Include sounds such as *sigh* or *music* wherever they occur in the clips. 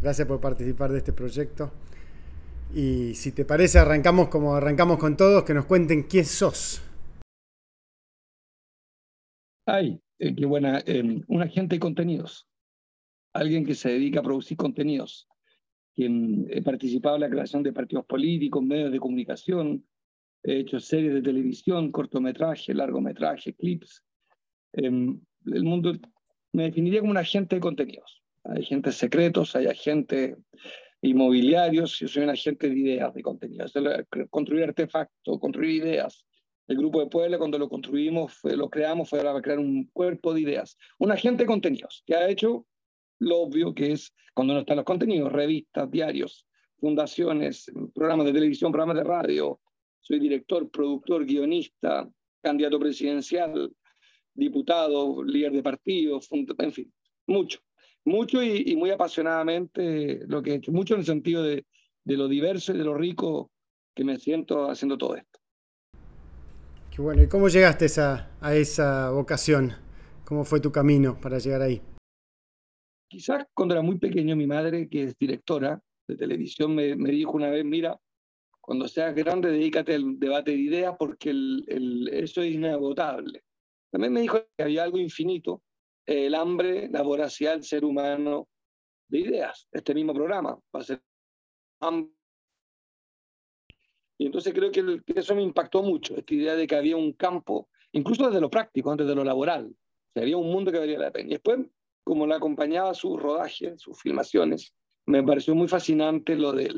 Gracias por participar de este proyecto. Y si te parece, arrancamos como arrancamos con todos, que nos cuenten quién sos. Ay, eh, qué buena. Eh, un agente de contenidos. Alguien que se dedica a producir contenidos. Quien he participado en la creación de partidos políticos, medios de comunicación, he hecho series de televisión, cortometraje, largometraje, clips. Em, el mundo me definiría como un agente de contenidos. Hay agentes secretos, hay agentes inmobiliarios, yo soy un agente de ideas de contenidos. Construir artefactos, construir ideas. El grupo de Puebla, cuando lo construimos, lo creamos, fue para crear un cuerpo de ideas. Un agente de contenidos que ha hecho lo obvio que es cuando no están los contenidos, revistas, diarios, fundaciones, programas de televisión, programas de radio. Soy director, productor, guionista, candidato presidencial, diputado, líder de partido, en fin, mucho mucho y, muy apasionadamente lo que he hecho, mucho en el sentido de, de, lo diverso y de lo rico que me siento haciendo todo esto. Qué bueno, ¿y cómo llegaste a, a esa vocación? ¿Cómo fue tu camino para llegar ahí? Quizás cuando era muy pequeño mi madre, que es directora de televisión, me, me dijo una vez, mira, cuando seas grande, dedícate al debate de ideas porque el, el, eso es inagotable. También me dijo que había algo infinito el hambre, la voracidad del ser humano de ideas. Este mismo programa va a ser Y entonces creo que, eso me impactó mucho, esta idea de que había un campo, incluso desde lo práctico, antes de lo laboral, que había un mundo que valía la pena. Y después, como la acompañaba su rodaje, sus filmaciones, me pareció muy fascinante lo de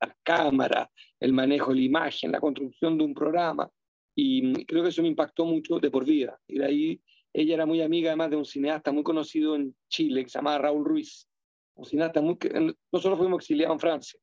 la cámara, el manejo de la imagen, la construcción de un programa. Y creo que eso me impactó mucho de por vida. Y de ahí ella era muy amiga además de un cineasta muy conocido en Chile que se llamaba Raúl Ruiz. Cineasta muy... Nosotros fuimos exiliados en Francia.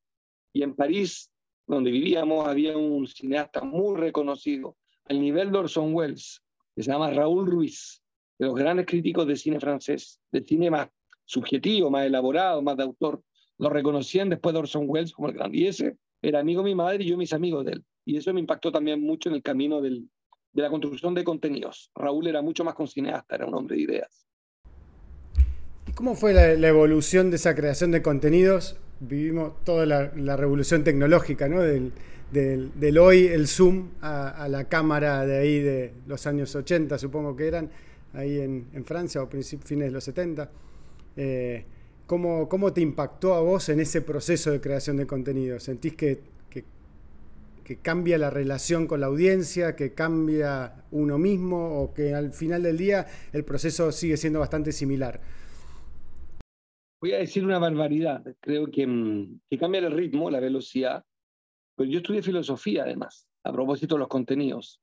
Y en París, donde vivíamos, había un cineasta muy reconocido, al nivel de Orson Welles, que se llama Raúl Ruiz, de los grandes críticos de cine francés, de cine más subjetivo, más elaborado, más de autor. Lo reconocían después de Orson Welles como el grande. Y ese era amigo de mi madre y yo mis amigos de él. Y eso me impactó también mucho en el camino del, de la construcción de contenidos. Raúl era mucho más con cineasta, era un hombre de ideas. ¿Y cómo fue la, evolución de esa creación de contenidos? Vivimos toda la, revolución tecnológica, ¿no? Del, hoy, el Zoom, a, la cámara de ahí de los años 80, supongo que eran, ahí en, Francia o fines de los 70. Eh, ¿cómo, ¿Cómo te impactó a vos en ese proceso de creación de contenidos? ¿Sentís que que cambia la relación con la audiencia, que cambia uno mismo o que al final del día el proceso sigue siendo bastante similar? Voy a decir una barbaridad, creo que, mm, que cambia el ritmo, la velocidad, pero yo estudié filosofía además, a propósito de los contenidos,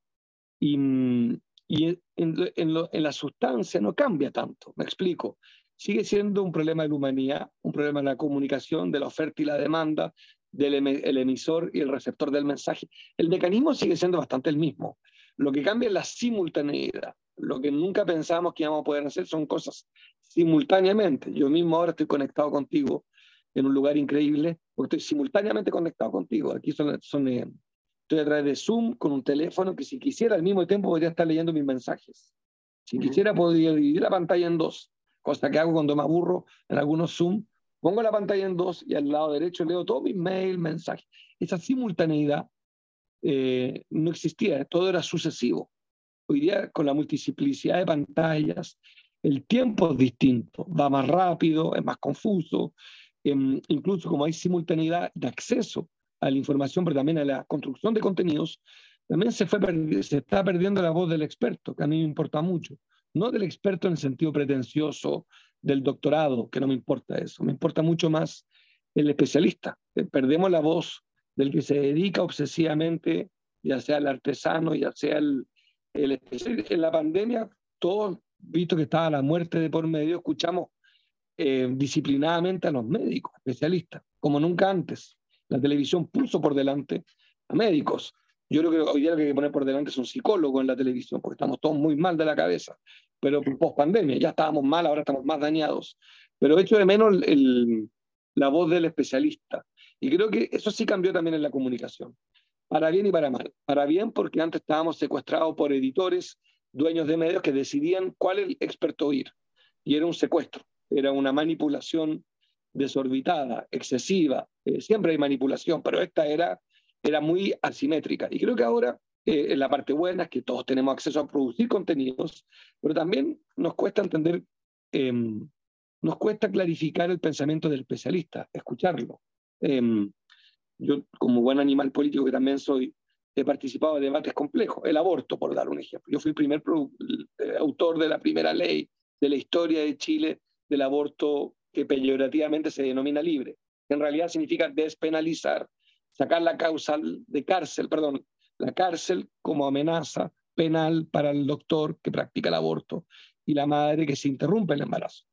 y, mm, y en, en, en la sustancia no cambia tanto, me explico. Sigue siendo un problema de la humanidad, un problema de la comunicación, de la oferta y la demanda, del el emisor y el receptor del mensaje. El mecanismo sigue siendo bastante el mismo. Lo que cambia es la simultaneidad. Lo que nunca pensamos que íbamos a poder hacer son cosas simultáneamente. Yo mismo ahora estoy conectado contigo en un lugar increíble, porque estoy simultáneamente conectado contigo. Aquí son, son eh, estoy a través de Zoom con un teléfono que si quisiera al mismo tiempo podría estar leyendo mis mensajes. Si quisiera podría dividir la pantalla en dos, cosa que hago cuando me aburro en algunos Zoom Pongo la pantalla en dos y al lado derecho leo todo mi mail, mensaje. Esa simultaneidad eh, no existía, todo era sucesivo. Hoy día, con la multiplicidad de pantallas, el tiempo es distinto, va más rápido, es más confuso. Em, incluso como hay simultaneidad de acceso a la información, pero también a la construcción de contenidos, también se, fue se está perdiendo la voz del experto, que a mí me importa mucho. No del experto en el sentido pretencioso del doctorado, que no me importa eso, me importa mucho más el especialista. Eh, perdemos la voz del que se dedica obsesivamente, ya sea el artesano, ya sea el, especialista. En la pandemia, todos, visto que estaba la muerte de por medio, escuchamos eh, disciplinadamente a los médicos, especialistas, como nunca antes. La televisión puso por delante a médicos. Yo creo que hoy día lo que hay que poner por delante es un psicólogo en la televisión, porque estamos todos muy mal de la cabeza pero post pandemia, ya estábamos mal, ahora estamos más dañados. Pero hecho de menos la voz del especialista. Y creo que eso sí cambió también en la comunicación, para bien y para mal. Para bien porque antes estábamos secuestrados por editores, dueños de medios que decidían cuál el experto oír. Y era un secuestro, era una manipulación desorbitada, excesiva, eh, siempre hay manipulación, pero esta era, era muy asimétrica. Y creo que ahora eh, la parte buena es que todos tenemos acceso a producir contenidos, pero también nos cuesta entender, em, nos cuesta clarificar el pensamiento del especialista, escucharlo. Em, yo, como buen animal político que también soy, he participado en debates complejos. El aborto, por dar un ejemplo. Yo fui el primer eh, autor de la primera ley de la historia de Chile del aborto que peyorativamente se denomina libre, en realidad significa despenalizar, sacar la causa de cárcel, perdón, la cárcel como amenaza penal para el doctor que practica el aborto y la madre que se interrumpe el embarazo,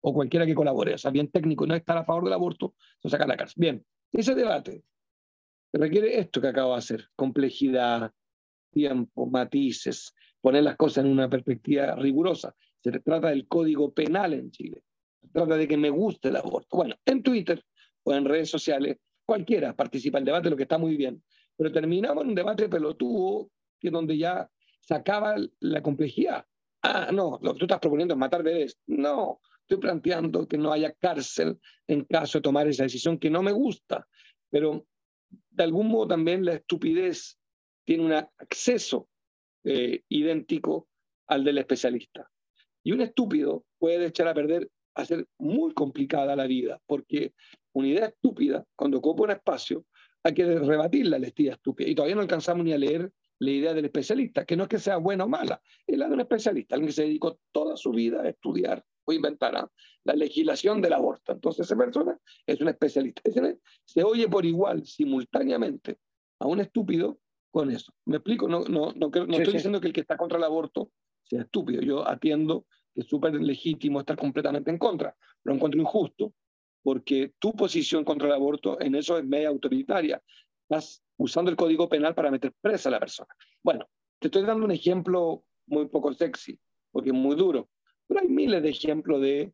o cualquiera que colabore, o sea, bien técnico, no estar a favor del aborto, se saca la cárcel. Bien, ese debate requiere esto que acabo de hacer, complejidad, tiempo, matices, poner las cosas en una perspectiva rigurosa. Se trata del código penal en Chile. Se trata de que me guste el aborto. Bueno, en Twitter o en redes sociales, cualquiera participa en el debate, lo que está muy bien. Pero terminamos en un debate pelotudo, que donde ya se acaba la complejidad. Ah, no, lo que tú estás proponiendo es matar bebés. No, estoy planteando que no haya cárcel en caso de tomar esa decisión que no me gusta. Pero de algún modo también la estupidez tiene un acceso eh, idéntico al del especialista. Y un estúpido puede echar a perder, hacer muy complicada la vida, porque una idea estúpida, cuando ocupa un espacio, hay que rebatirla la idea estúpida. Y todavía no alcanzamos ni a leer la idea del especialista, que no es que sea buena o mala, es la de un especialista, alguien que se dedicó toda su vida a estudiar o inventar ¿ah? la legislación del aborto. Entonces esa persona es un especialista. Se oye por igual, simultáneamente, a un estúpido con eso. ¿Me explico? No, no, no, no estoy diciendo que el que está contra el aborto sea estúpido. Yo atiendo que es súper legítimo estar completamente en contra. Lo encuentro injusto porque tu posición contra el aborto en eso es media autoritaria. Estás usando el código penal para meter presa a la persona. Bueno, te estoy dando un ejemplo muy poco sexy, porque es muy duro, pero hay miles de ejemplos de,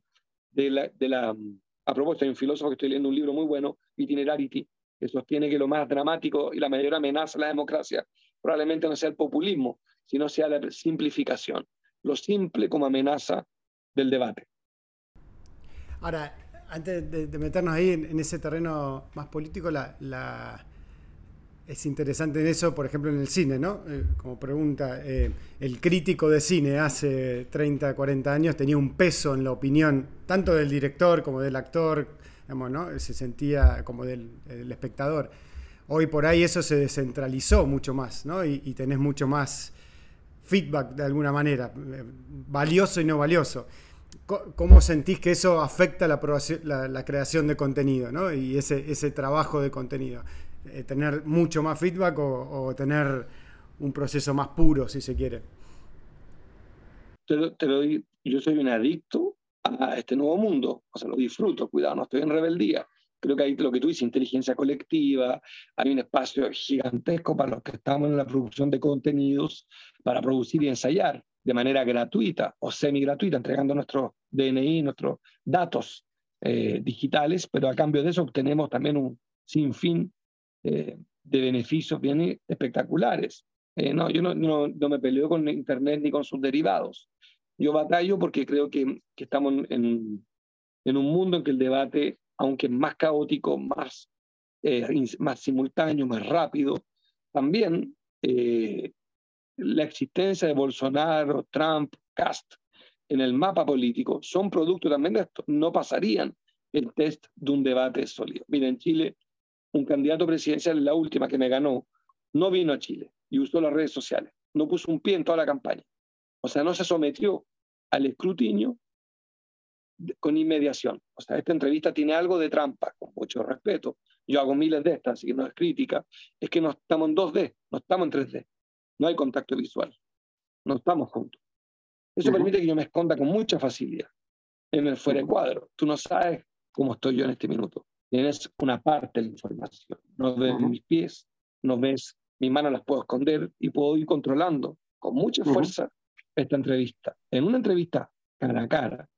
de, la, de la... A propósito, hay un filósofo que estoy leyendo un libro muy bueno, Itinerarity, que sostiene que lo más dramático y la mayor amenaza a la democracia probablemente no sea el populismo, sino sea la simplificación, lo simple como amenaza del debate. Ahora, antes de, meternos ahí en, ese terreno más político, la, es interesante en eso, por ejemplo, en el cine, ¿no? Eh, como pregunta, eh, el crítico de cine hace 30, 40 años tenía un peso en la opinión tanto del director como del actor, ¿no? Se sentía como del, espectador. Hoy por ahí eso se descentralizó mucho más, ¿no? Y, tenés mucho más feedback de alguna manera, eh, valioso y no valioso. ¿Cómo sentís que eso afecta la, la, creación de contenido ¿no? y ese, ese trabajo de contenido? Eh, ¿Tener mucho más feedback o, tener un proceso más puro, si se quiere? Te lo, te lo, yo soy un adicto a este nuevo mundo, o sea, lo disfruto, cuidado, no estoy en rebeldía. Creo que hay lo que tú dices, inteligencia colectiva, hay un espacio gigantesco para los que estamos en la producción de contenidos, para producir y ensayar de manera gratuita o semi gratuita, entregando nuestro DNI, nuestros datos eh, digitales, pero a cambio de eso obtenemos también un sinfín eh, de beneficios bien espectaculares. Eh, no, yo no, no, no, me peleo con Internet ni con sus derivados. Yo batallo porque creo que, que estamos en, en, un mundo en que el debate, aunque es más caótico, más, más simultáneo, más rápido, también la existencia de Bolsonaro, Trump, Cast en el mapa político son producto también de esto. No pasarían el test de un debate sólido. Mira, en Chile, un candidato presidencial, la última que me ganó, no vino a Chile y usó las redes sociales. No puso un pie en toda la campaña. O sea, no se sometió al escrutinio con inmediación. O sea, esta entrevista tiene algo de trampa, con mucho respeto. Yo hago miles de estas, así que no es crítica. Es que no estamos en 2D, no estamos en 3D no hay contacto visual, no estamos juntos. Eso permite que yo me esconda con mucha facilidad en el fuera de cuadro. Tú no sabes cómo estoy yo en este minuto. Tienes una parte de la información. No ves mis pies, no ves mis manos, las puedo esconder y puedo ir controlando con mucha fuerza esta entrevista. En una entrevista cara a cara,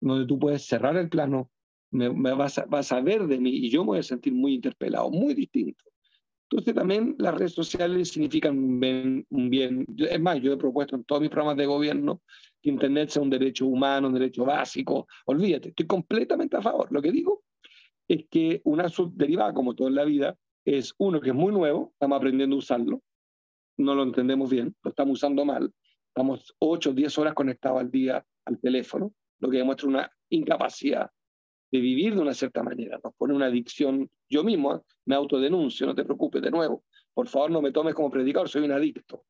donde tú puedes cerrar el plano, me, vas, a, vas a ver de mí y yo me voy a sentir muy interpelado, muy distinto. Entonces también las redes sociales significan un bien, Es más, yo he propuesto en todos mis programas de gobierno que Internet sea un derecho humano, un derecho básico. Olvídate, estoy completamente a favor. Lo que digo es que una subderivada, como todo en la vida, es uno que es muy nuevo, estamos aprendiendo a usarlo, no lo entendemos bien, lo estamos usando mal, estamos 8 o 10 horas conectados al día al teléfono, lo que demuestra una incapacidad de vivir de una cierta manera, nos pone una adicción. Yo mismo ¿eh? me autodenuncio, no te preocupes, de nuevo, por favor no me tomes como predicador, soy un adicto,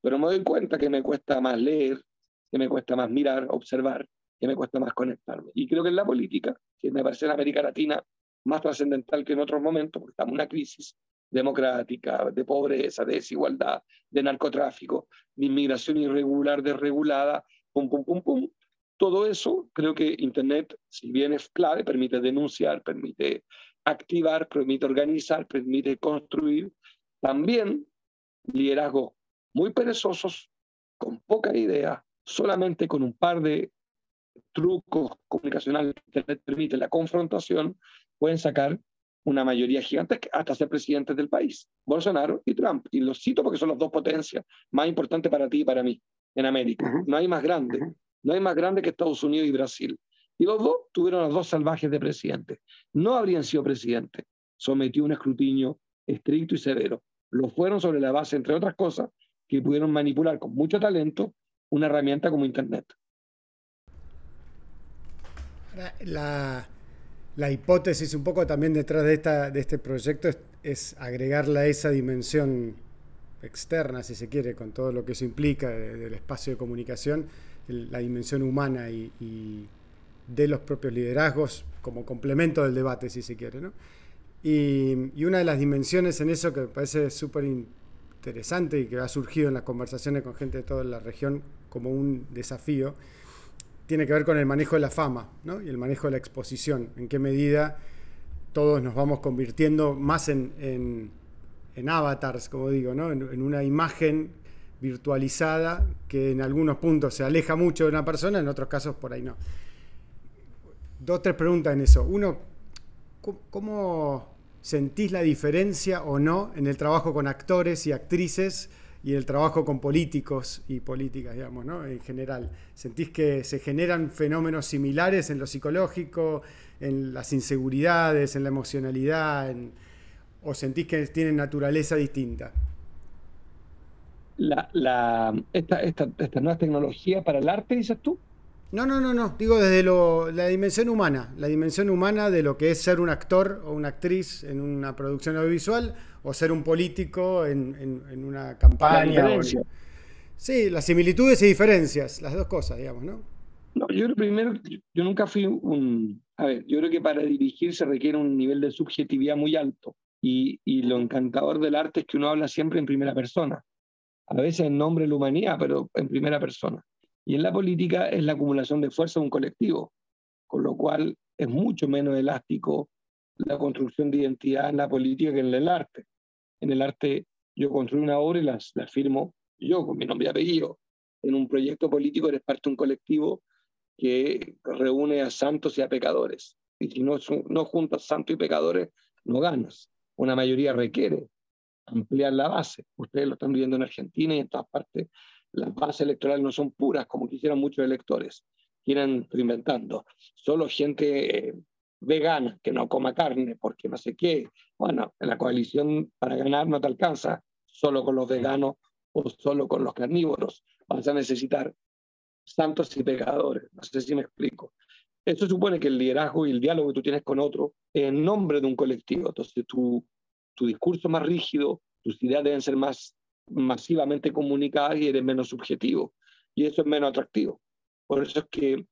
pero me doy cuenta que me cuesta más leer, que me cuesta más mirar, observar, que me cuesta más conectarme. Y creo que en la política, que me parece en América Latina más trascendental que en otros momentos, porque estamos en una crisis democrática, de pobreza, de desigualdad, de narcotráfico, de inmigración irregular, desregulada, pum, pum, pum, pum. Todo eso, creo que Internet, si bien es clave, permite denunciar, permite activar, permite organizar, permite construir. También liderazgos muy perezosos, con poca idea, solamente con un par de trucos comunicacionales que Internet permite la confrontación, pueden sacar una mayoría gigante hasta ser presidentes del país, Bolsonaro y Trump. Y los cito porque son las dos potencias más importantes para ti y para mí en América. No hay más grande, no hay más grande que Estados Unidos y Brasil. Y los dos tuvieron los dos salvajes de presidente. No habrían sido presidentes. Sometió un escrutinio estricto y severo. Lo fueron sobre la base, entre otras cosas, que pudieron manipular con mucho talento una herramienta como Internet. La, la hipótesis un poco también detrás de, esta, de este proyecto es, agregarle a esa dimensión externa, si se quiere, con todo lo que eso implica del espacio de comunicación, la dimensión humana y, de los propios liderazgos como complemento del debate, si se quiere. ¿no? Y, y, una de las dimensiones en eso que me parece súper interesante y que ha surgido en las conversaciones con gente de toda la región como un desafío, tiene que ver con el manejo de la fama ¿no? y el manejo de la exposición. En qué medida todos nos vamos convirtiendo más en, en, avatars, como digo, ¿no? en, una imagen virtualizada que en algunos puntos se aleja mucho de una persona, en otros casos por ahí no. Dos, tres preguntas en eso. Uno, ¿cómo sentís la diferencia o no en el trabajo con actores y actrices? y el trabajo con políticos y políticas, digamos, ¿no? En general. ¿Sentís que se generan fenómenos similares en lo psicológico, en las inseguridades, en la emocionalidad, o sentís que tienen naturaleza distinta? La, la, esta, esta, esta nueva tecnología para el arte, dices tú? No, no, no, no. Digo desde lo, la dimensión humana. La dimensión humana de lo que es ser un actor o una actriz en una producción audiovisual o ser un político en, una campaña. Sí, las similitudes y diferencias, las dos cosas, digamos, ¿no? No, yo creo primero, yo nunca fui un... A ver, yo creo que para dirigir se requiere un nivel de subjetividad muy alto. Y, y lo encantador del arte es que uno habla siempre en primera persona. A veces en nombre de la humanidad, pero en primera persona. Y en la política es la acumulación de fuerza de un colectivo, con lo cual es mucho menos elástico la construcción de identidad en la política que en el arte. En el arte yo construyo una obra y la, firmo yo con mi nombre y apellido. En un proyecto político eres parte de un colectivo que reúne a santos y a pecadores. Y si no, no juntas santos y pecadores, no ganas. Una mayoría requiere ampliar la base. Ustedes lo están viendo en Argentina y en todas partes las bases electorales no son puras como quisieran muchos electores. Quieren inventando. Solo gente eh, vegana que no coma carne porque no sé qué. Bueno, en la coalición para ganar no te alcanza solo con los veganos o solo con los carnívoros. Vas a necesitar santos y pecadores. No sé si me explico. Eso supone que el liderazgo y el diálogo que tú tienes con otro es en nombre de un colectivo. Entonces, tu, tu discurso más rígido, tus ideas deben ser más masivamente comunicadas y eres menos subjetivo. Y eso es menos atractivo. Por eso es que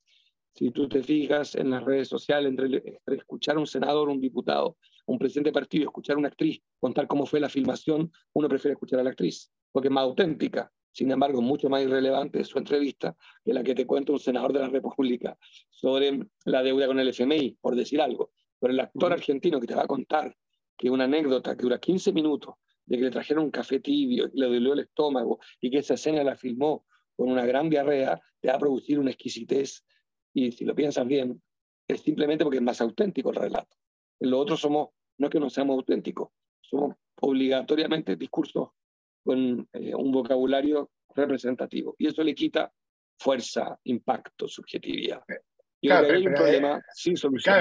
si tú te fijas en las redes sociales, entre, escuchar a un senador, un diputado, un presidente de partido, escuchar a una actriz, contar cómo fue la filmación, uno prefiere escuchar a la actriz, porque es más auténtica. Sin embargo, mucho más irrelevante su entrevista que la que te cuenta un senador de la República sobre la deuda con el FMI, por decir algo. Pero el actor argentino que te va a contar que una anécdota que dura 15 minutos de que le trajeron un café tibio, le dolió el estómago y que esa escena la filmó con una gran diarrea, te va a producir una exquisitez. Y si lo piensas bien, es simplemente porque es más auténtico el relato. En lo otro somos, no es que no seamos auténticos, somos obligatoriamente discursos con eh, un vocabulario representativo. Y eso le quita fuerza, impacto, subjetividad. Yo creo que hay un problema sin solución.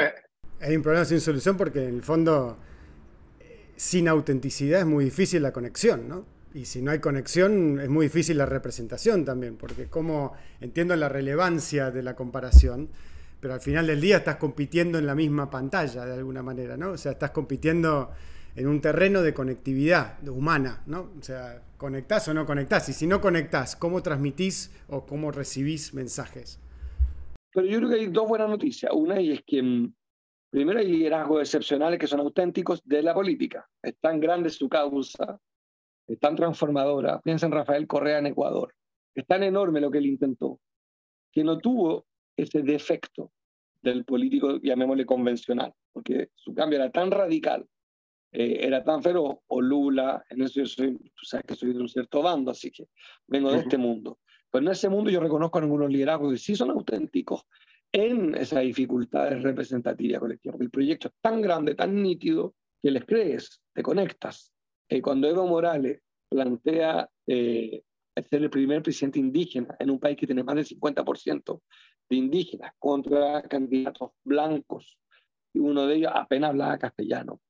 hay un problema sin solución porque en el fondo, sin autenticidad es muy difícil la conexión, ¿no? Y si no hay conexión, es muy difícil la representación también, porque como entiendo la relevancia de la comparación, pero al final del día estás compitiendo en la misma pantalla de alguna manera, ¿no? O sea, estás compitiendo en un terreno de conectividad humana, ¿no? O sea, conectás o no conectás. Y si no conectás, ¿cómo transmitís o cómo recibís mensajes? Pero yo creo que hay dos buenas noticias. Una es que mm, primero hay liderazgos excepcionales que son auténticos de la política. Es tan grande su causa, es tan transformadora. Piensa en Rafael Correa en Ecuador. Es tan enorme lo que él intentó, que no tuvo ese defecto del político, llamémosle convencional, porque su cambio era tan radical, eh, era tan feroz, o Lula, en eso yo soy, tú sabes que soy de un cierto bando, así que vengo de este mundo. Pero en ese mundo yo reconozco a algunos liderazgos que sí son auténticos en esa dificultades representativas colectiva. El proyecto es tan grande, tan nítido, que les crees, te conectas. Eh, cuando Evo Morales plantea eh, ser el primer presidente indígena en un país que tiene más del 50% de indígenas contra candidatos blancos, y uno de ellos apenas hablaba castellano,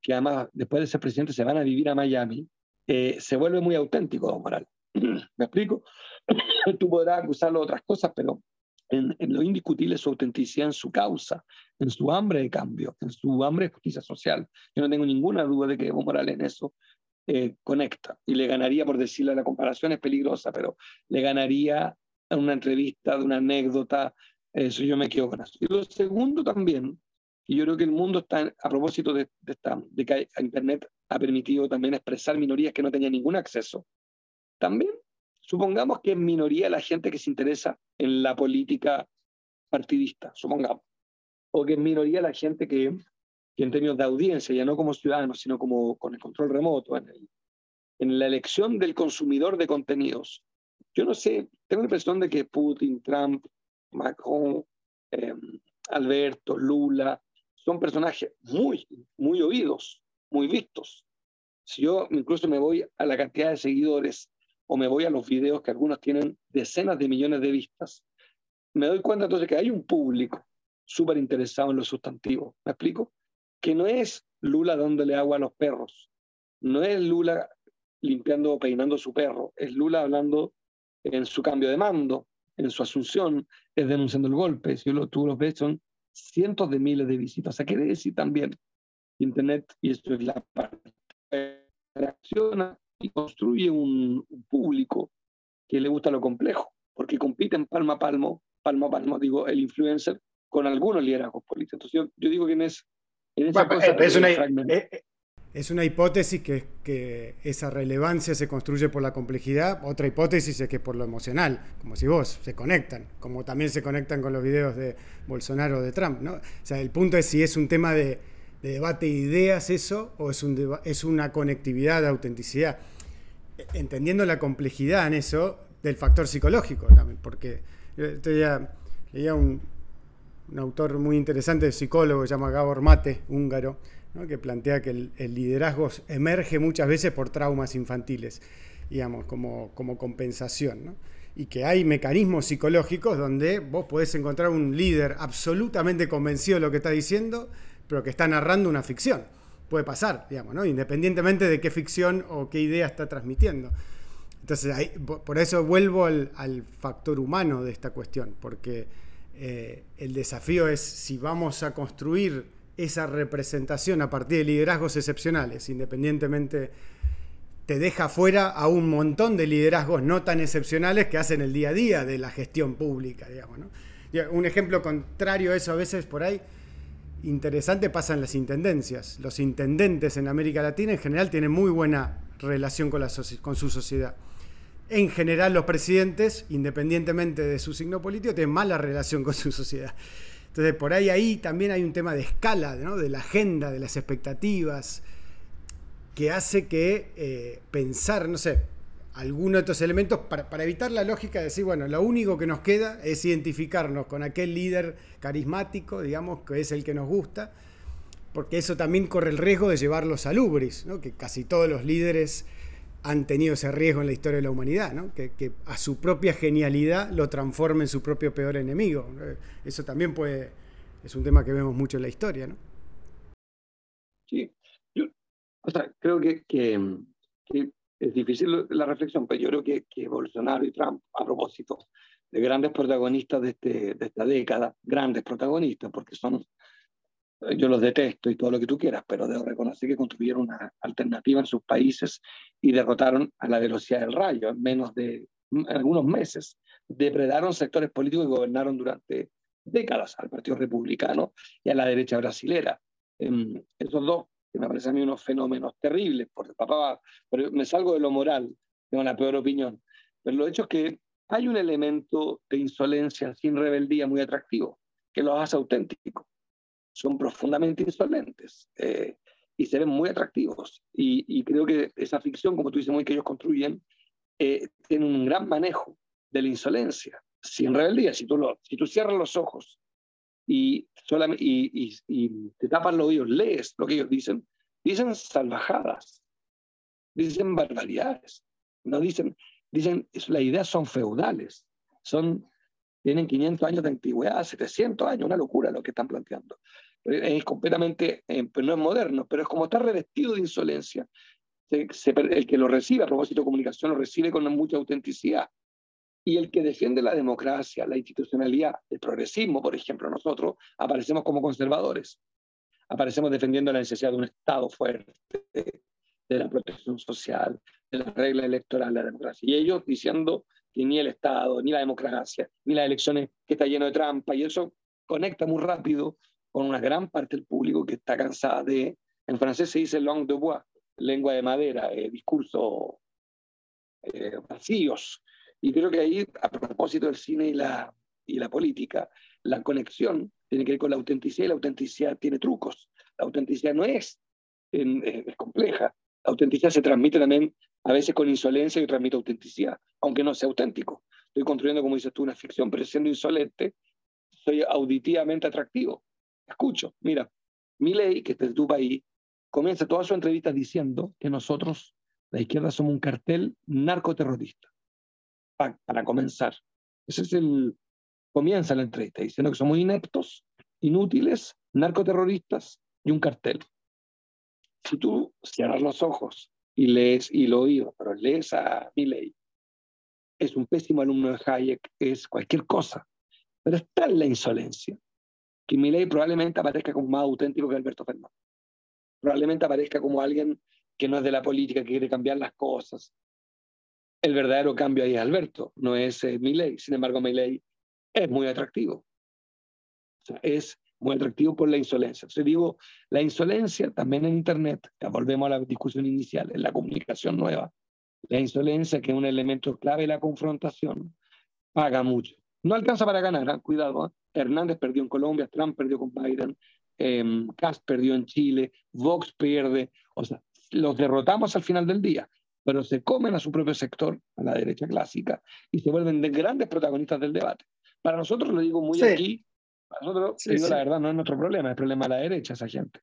que además después de ser presidente se van a vivir a Miami, eh, se vuelve muy auténtico Evo Morales. *clears throat* ¿Me explico? *clears throat* Tú podrás acusarlo de otras cosas, pero en, lo indiscutible su autenticidad en su causa, en su hambre de cambio, en su hambre de justicia social. Yo no tengo ninguna duda de que Evo Morales en eso eh, conecta y le ganaría, por decirlo, la comparación es peligrosa, pero le ganaría en una entrevista, de una anécdota, eso yo me quedo con eso. Y lo segundo también, y yo creo que el mundo está, a propósito de, de, esta, de que Internet ha permitido también expresar minorías que no tenían ningún acceso, también supongamos que es minoría la gente que se interesa en la política partidista, supongamos, o que es minoría la gente que, que en términos de audiencia, ya no como ciudadanos, sino como con el control remoto, en, la elección del consumidor de contenidos. Yo no sé, tengo la impresión de que Putin, Trump, Macron, eh, Alberto, Lula, son personajes muy, muy oídos, muy vistos. Si yo incluso me voy a la cantidad de seguidores o me voy a los videos que algunos tienen decenas de millones de vistas, me doy cuenta entonces que hay un público súper interesado en los sustantivos. ¿Me explico? Que no es Lula dándole agua a los perros, no es Lula limpiando o peinando a su perro, es Lula hablando en su cambio de mando, en su asunción, es denunciando el golpe. Si lo, tú los ves, son cientos de miles de visitas. O sea, quiere decir también Internet, y esto es la parte, reacciona y construye un, público que le gusta lo complejo, porque compiten palmo a palmo, palmo a palmo, digo, el influencer con algunos liderazgos políticos. Entonces yo, digo que en, es, en esa cosa es, una, eh, eh, es, una, hipótesis que, que esa relevancia se construye por la complejidad, otra hipótesis es que por lo emocional, como si vos, se conectan, como también se conectan con los videos de Bolsonaro o de Trump. ¿no? O sea, el punto es si es un tema de, de debate de ideas eso o es, un es una conectividad de autenticidad entendiendo la complejidad en eso del factor psicológico también, porque leía un, autor muy interesante, psicólogo, se llama Gabor Mate, húngaro, que plantea que el, liderazgo emerge muchas veces por traumas infantiles, digamos, como, como compensación, y que hay mecanismos psicológicos donde vos podés encontrar un líder absolutamente convencido de lo que está diciendo, pero que está narrando una ficción puede pasar, digamos, ¿no? independientemente de qué ficción o qué idea está transmitiendo. Entonces, por eso vuelvo al, factor humano de esta cuestión, porque eh, el desafío es si vamos a construir esa representación a partir de liderazgos excepcionales, independientemente te deja fuera a un montón de liderazgos no tan excepcionales que hacen el día a día de la gestión pública, digamos. ¿no? Un ejemplo contrario a eso a veces por ahí interesante pasa en las intendencias. Los intendentes en América Latina en general tienen muy buena relación con, la su sociedad. En general los presidentes, independientemente de su signo político, tienen mala relación con su sociedad. Entonces, por ahí ahí también hay un tema de escala, de la agenda, de las expectativas, que hace que eh, pensar, no sé, algunos de estos elementos para, evitar la lógica de decir, bueno, lo único que nos queda es identificarnos con aquel líder carismático, digamos, que es el que nos gusta, porque eso también corre el riesgo de llevarlos a lubris, ¿no? que casi todos los líderes han tenido ese riesgo en la historia de la humanidad, ¿no? que, a su propia genialidad lo transforme en su propio peor enemigo. Eso también puede, es un tema que vemos mucho en la historia. ¿no? Sí, yo o sea, creo que, que, es difícil la reflexión, pero yo creo que, que Bolsonaro y Trump, a propósito de grandes protagonistas de, este, de esta década, grandes protagonistas, porque son yo los detesto y todo lo que tú quieras, pero debo reconocer que construyeron una alternativa en sus países y derrotaron a la velocidad del rayo en menos de algunos meses. Depredaron sectores políticos y gobernaron durante décadas al Partido Republicano y a la derecha brasilera. Em, esos dos, que me parecen a mí unos fenómenos terribles, porque papá, pero me salgo de lo moral, tengo la peor opinión. Pero lo hecho es que hay un elemento de insolencia sin rebeldía muy atractivo, que los hace auténticos son profundamente insolentes eh, y se ven muy atractivos. Y, creo que esa ficción, como tú dices muy que ellos construyen, eh, tiene un gran manejo de la insolencia, sin rebeldía. Si tú, lo, si tú cierras los ojos y, solamente, y, y, te tapas los oídos, lees lo que ellos dicen, dicen salvajadas, dicen barbaridades, no dicen, dicen, las ideas son feudales, son tienen 500 años de antigüedad, 700 años, una locura lo que están planteando. Es completamente, eh, pues no es moderno, pero es como está revestido de insolencia. el que lo recibe, a propósito de comunicación, lo recibe con mucha autenticidad. Y el que defiende la democracia, la institucionalidad, el progresismo, por ejemplo, nosotros aparecemos como conservadores. Aparecemos defendiendo la necesidad de un Estado fuerte, de la protección social, de la regla electoral, la democracia. Y ellos diciendo que ni el Estado, ni la democracia, ni las elecciones, que está lleno de trampa, y eso conecta muy rápido con una gran parte del público que está cansada de, en francés se dice langue de bois, lengua de madera, eh, discurso eh, vacíos. Y creo que ahí, a propósito del cine y la, y la política, la conexión tiene que ver con la autenticidad y la autenticidad tiene trucos. La autenticidad no es, eh, es compleja. La autenticidad se transmite también a veces con insolencia y transmite autenticidad, aunque no sea auténtico. Estoy construyendo, como dices tú, una ficción, pero siendo insolente, soy auditivamente atractivo. Escucho, mira, mi ley, que es de tu país, comienza toda su entrevista diciendo que nosotros, la izquierda, somos un cartel narcoterrorista. Para comenzar. Ese es el. Comienza la entrevista diciendo que somos ineptos, inútiles, narcoterroristas y un cartel. Si tú cierras los ojos y lees, y lo oído, pero lees a Milley, es un pésimo alumno de Hayek, es cualquier cosa. Pero está en la insolencia que Milley probablemente aparezca como más auténtico que Alberto Fernández. Probablemente aparezca como alguien que no es de la política, que quiere cambiar las cosas. El verdadero cambio ahí es Alberto, no es eh, Milley. Sin embargo, Milley es muy atractivo. Es muy atractivo por la insolencia. Entonces digo, la insolencia también en Internet, volvemos a la discusión inicial, en la comunicación nueva, la insolencia, que es un elemento clave de la confrontación, paga mucho. No alcanza para ganar, ¿eh? cuidado. ¿eh? Hernández perdió en Colombia, Trump perdió con Biden, eh, perdió en Chile, Vox pierde. O sea, los derrotamos al final del día, pero se comen a su propio sector, a la derecha clásica, y se vuelven de grandes protagonistas del debate. Para nosotros, lo digo muy aquí, nosotros, la verdad, no es nuestro problema, es el problema de la derecha, esa gente.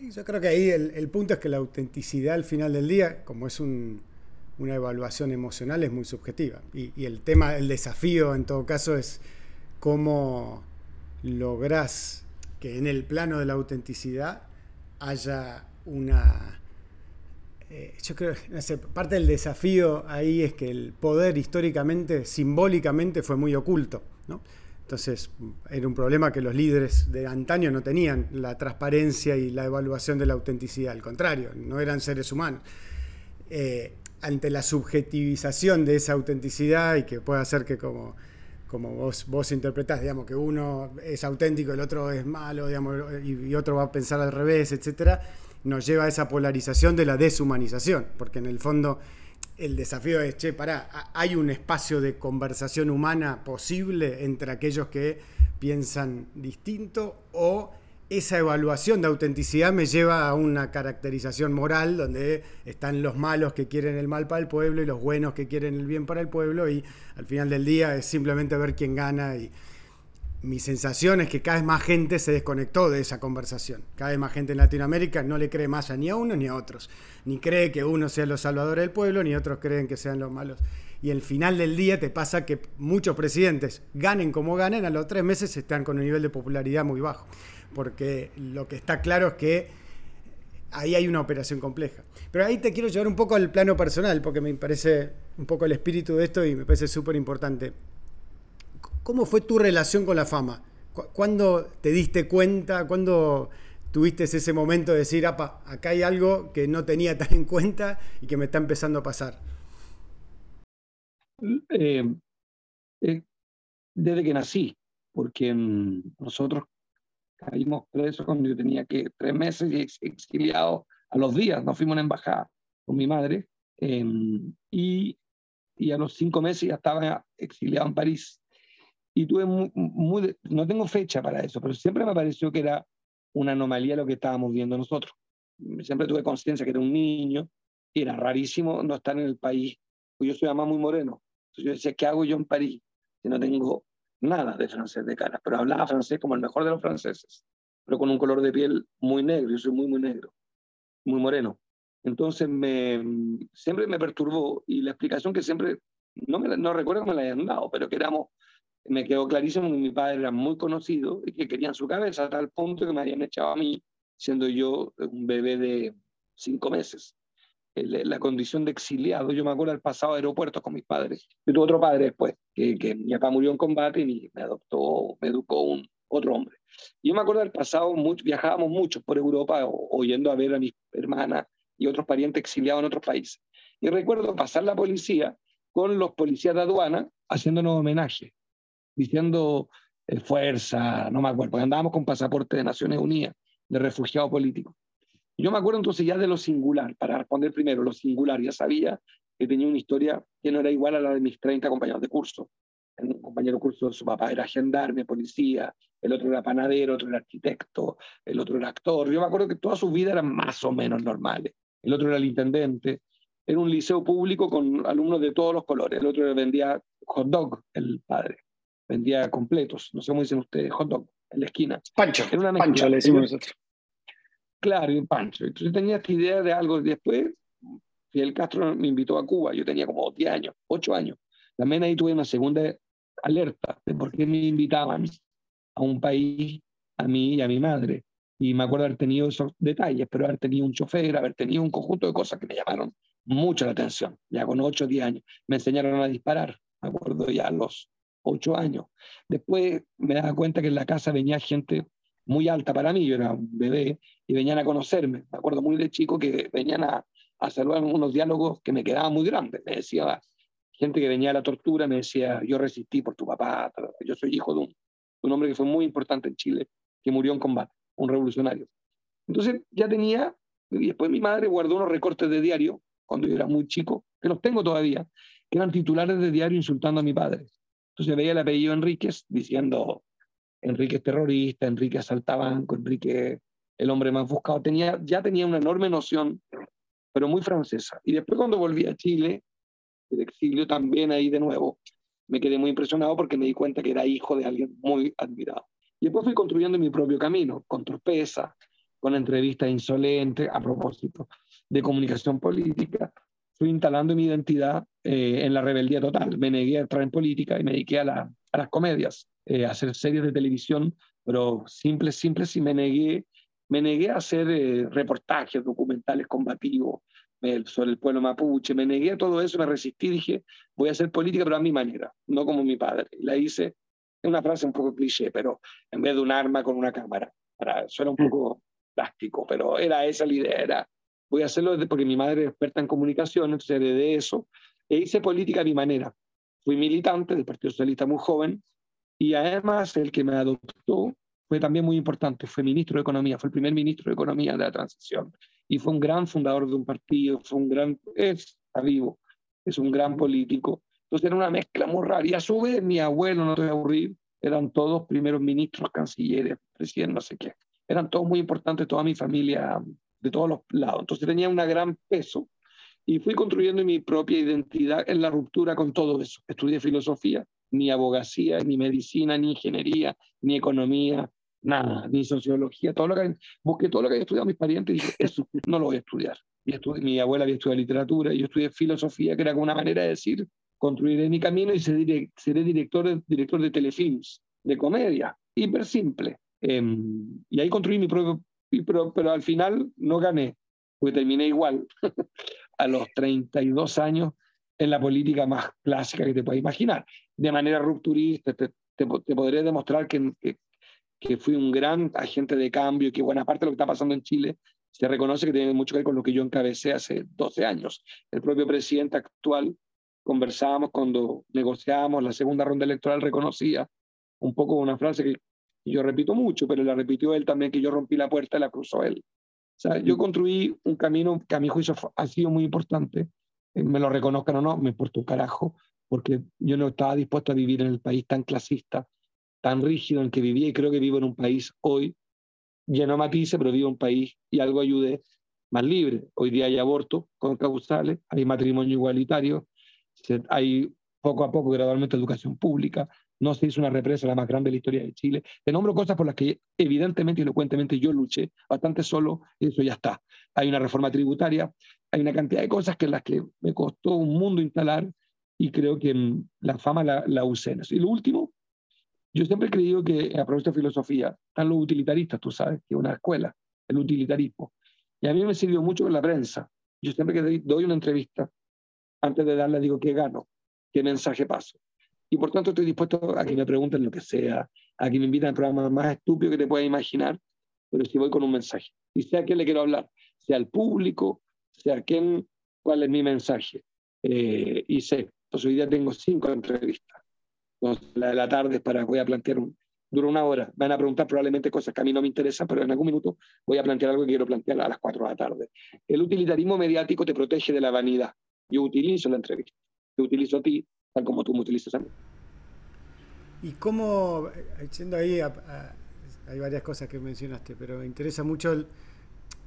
Yo creo que ahí el, punto es que la autenticidad al final del día, como es una evaluación emocional, es muy subjetiva. Y, el tema, el desafío en todo caso es cómo lográs que en el plano de la autenticidad haya una... Eh, yo creo que parte del desafío ahí es que el poder históricamente, simbólicamente, fue muy oculto. ¿no? Entonces era un problema que los líderes de antaño no tenían la transparencia y la evaluación de la autenticidad, al contrario, no eran seres humanos. Eh, ante la subjetivización de esa autenticidad y que puede hacer que como, como vos, vos interpretás, digamos, que uno es auténtico, el otro es malo, digamos, y, otro va a pensar al revés, etcétera, nos lleva a esa polarización de la deshumanización, porque en el fondo el desafío es, che, pará, ¿hay un espacio de conversación humana posible entre aquellos que piensan distinto o esa evaluación de autenticidad me lleva a una caracterización moral donde están los malos que quieren el mal para el pueblo y los buenos que quieren el bien para el pueblo y al final del día es simplemente ver quién gana y mi sensación es que cada vez más gente se desconectó de esa conversación. Cada vez más gente en Latinoamérica no le cree más a ni a uno ni a otros. Ni cree que uno sea los salvadores del pueblo, ni otros creen que sean los malos. Y al final del día te pasa que muchos presidentes, ganen como ganen, a los tres meses están con un nivel de popularidad muy bajo. Porque lo que está claro es que ahí hay una operación compleja. Pero ahí te quiero llevar un poco al plano personal, porque me parece un poco el espíritu de esto y me parece súper importante. ¿Cómo fue tu relación con la fama? ¿Cuándo te diste cuenta? ¿Cuándo tuviste ese momento de decir, acá hay algo que no tenía tan en cuenta y que me está empezando a pasar? Eh, eh, desde que nací, porque mm, nosotros caímos presos cuando yo tenía que tres meses y exiliado a los días, nos fuimos a una embajada con mi madre em, y, y, a los cinco meses ya estaba exiliado en París y tuve muy, no tengo fecha para eso, pero siempre me pareció que era una anomalía lo que estábamos viendo nosotros. Siempre tuve conciencia que era un niño y era rarísimo no estar en el país. Pues yo soy además muy moreno. Entonces yo decía, ¿qué hago yo en París si no tengo nada de francés de cara? Pero hablaba francés como el mejor de los franceses, pero con un color de piel muy negro. Yo soy muy, muy negro, muy moreno. Entonces me, siempre me perturbó y la explicación que siempre, no, me, no recuerdo que me la hayan dado, pero que éramos me quedó clarísimo que mi padre era muy conocido y que querían su cabeza a tal punto que me habían echado a mí, siendo yo un bebé de cinco meses. La condición de exiliado, yo me acuerdo del pasado aeropuerto con mis padres. Yo tuve otro padre después, que, que mi papá murió en combate y me adoptó, me educó un otro hombre. Yo me acuerdo del pasado, viajábamos mucho por Europa oyendo a ver a mis hermanas y otros parientes exiliados en otros países. Y recuerdo pasar la policía con los policías de aduana haciéndonos homenaje diciendo eh, fuerza, no me acuerdo, porque andábamos con pasaporte de Naciones Unidas, de refugiado político. Yo me acuerdo entonces ya de lo singular, para responder primero, lo singular, ya sabía que tenía una historia que no era igual a la de mis 30 compañeros de curso. Un compañero de curso, su papá era gendarme, policía, el otro era panadero, otro era arquitecto, el otro era actor. Yo me acuerdo que toda su vida eran más o menos normales. El otro era el intendente. Era un liceo público con alumnos de todos los colores. El otro vendía hot dog, el padre vendía completos, no sé cómo dicen ustedes, hot dog, en la esquina. Pancho, una Pancho le decimos nosotros. Claro, y Pancho. Entonces tenía esta idea de algo. Después, Fidel Castro me invitó a Cuba, yo tenía como 10 años, 8 años. También ahí tuve una segunda alerta de por qué me invitaban a un país, a mí y a mi madre. Y me acuerdo haber tenido esos detalles, pero haber tenido un chofer, haber tenido un conjunto de cosas que me llamaron mucho la atención. Ya con 8 o 10 años me enseñaron a disparar. Me acuerdo ya los ocho años. Después me daba cuenta que en la casa venía gente muy alta para mí, yo era un bebé, y venían a conocerme. Me acuerdo muy de chico que venían a, a unos diálogos que me quedaban muy grandes. Me decía, gente que venía a la tortura, me decía, yo resistí por tu papá, yo soy hijo de un, un hombre que fue muy importante en Chile, que murió en combate, un revolucionario. Entonces ya tenía, y después mi madre guardó unos recortes de diario, cuando yo era muy chico, que los tengo todavía, que eran titulares de diario insultando a mi padre. Entonces veía el apellido Enríquez diciendo Enrique es terrorista, Enrique asalta banco, Enrique el hombre más buscado. Tenía, ya tenía una enorme noción, pero muy francesa. Y después cuando volví a Chile, el exilio también ahí de nuevo, me quedé muy impresionado porque me di cuenta que era hijo de alguien muy admirado. Y después fui construyendo mi propio camino, con torpeza, con entrevistas insolentes, a propósito de comunicación política, fui instalando mi identidad eh, en la rebeldía total. Me negué a entrar en política y me dediqué a, a las comedias, eh, a hacer series de televisión, pero simples, simples, y me negué, me negué a hacer eh, reportajes, documentales combativos sobre el pueblo mapuche, me negué a todo eso, me resistí, dije, voy a hacer política, pero a mi manera, no como mi padre. la hice, es una frase un poco cliché, pero en vez de un arma con una cámara, para, suena un mm. poco plástico, pero era esa la idea, era voy a hacerlo porque mi madre es experta en comunicación, entonces heredé eso, e hice política a mi manera. Fui militante del Partido Socialista muy joven y además el que me adoptó fue también muy importante, fue ministro de Economía, fue el primer ministro de Economía de la transición y fue un gran fundador de un partido, fue un gran, es, está vivo, es un gran político. Entonces era una mezcla muy rara y a su vez mi abuelo, no te voy a aburrir, eran todos primeros ministros, cancilleres, presidentes, no sé qué. Eran todos muy importantes, toda mi familia de todos los lados. Entonces tenía un gran peso y fui construyendo mi propia identidad en la ruptura con todo eso. Estudié filosofía, ni abogacía, ni medicina, ni ingeniería, ni economía, nada, ni sociología, todo lo que busqué todo lo que había estudiado mis parientes y dije, *laughs* eso no lo voy a estudiar. Y mi abuela había estudiado literatura, y yo estudié filosofía, que era como una manera de decir, construiré mi camino y seré, seré director, de, director de telefilms, de comedia, hiper simple. Em, y ahí construí mi propio, pero, al final no gané, porque terminé igual, *laughs* a los 32 años, en la política más clásica que te puedas imaginar. De manera rupturista, te, podré demostrar que, que, que, fui un gran agente de cambio y que buena parte de lo que está pasando en Chile se reconoce que tiene mucho que ver con lo que yo encabecé hace 12 años. El propio presidente actual, conversábamos cuando negociábamos la segunda ronda electoral, reconocía un poco una frase que yo repito mucho, pero la repitió él también, que yo rompí la puerta y la cruzó él. O sea, yo construí un camino que a mi juicio ha sido muy importante, eh, me lo reconozcan o no, me importa un carajo, porque yo no estaba dispuesto a vivir en el país tan clasista, tan rígido en que vivía y creo que vivo en un país hoy lleno de matices, pero vivo en un país y algo ayude más libre. Hoy día hay aborto con causales, hay matrimonio igualitario, hay poco a poco gradualmente educación pública, no se hizo una represa la más grande de la historia de Chile. Te nombro cosas por las que evidentemente y elocuentemente yo luché bastante solo y eso ya está. Hay una reforma tributaria, hay una cantidad de cosas que las que me costó un mundo instalar y creo que mm, la fama la, la usé. Y lo último, yo siempre he creído que a propósito de filosofía están los utilitaristas, tú sabes, que es una escuela, el utilitarismo. Y a mí me sirvió mucho con la prensa. Yo siempre que doy una entrevista, antes de darla digo qué gano, qué mensaje paso. Y por tanto estoy dispuesto a que me pregunten lo que sea, a que me inviten al programa más estúpido que te puedas imaginar, pero si voy con un mensaje. Y sea a quién le quiero hablar, sea al público, sea a quién, cuál es mi mensaje. Eh, y sé, entonces hoy día tengo cinco entrevistas la de la tarde para, voy a plantear un, dura una hora. Van a preguntar probablemente cosas que a mí no me interesan, pero en algún minuto voy a plantear algo que quiero plantear a las 4 de la tarde. El utilitarismo mediático te protege de la vanidad. Yo utilizo la entrevista, te utilizo a ti, tal como tú me utilizas a. ¿Y cómo, yendo ahí, hay varias cosas que mencionaste, pero me interesa mucho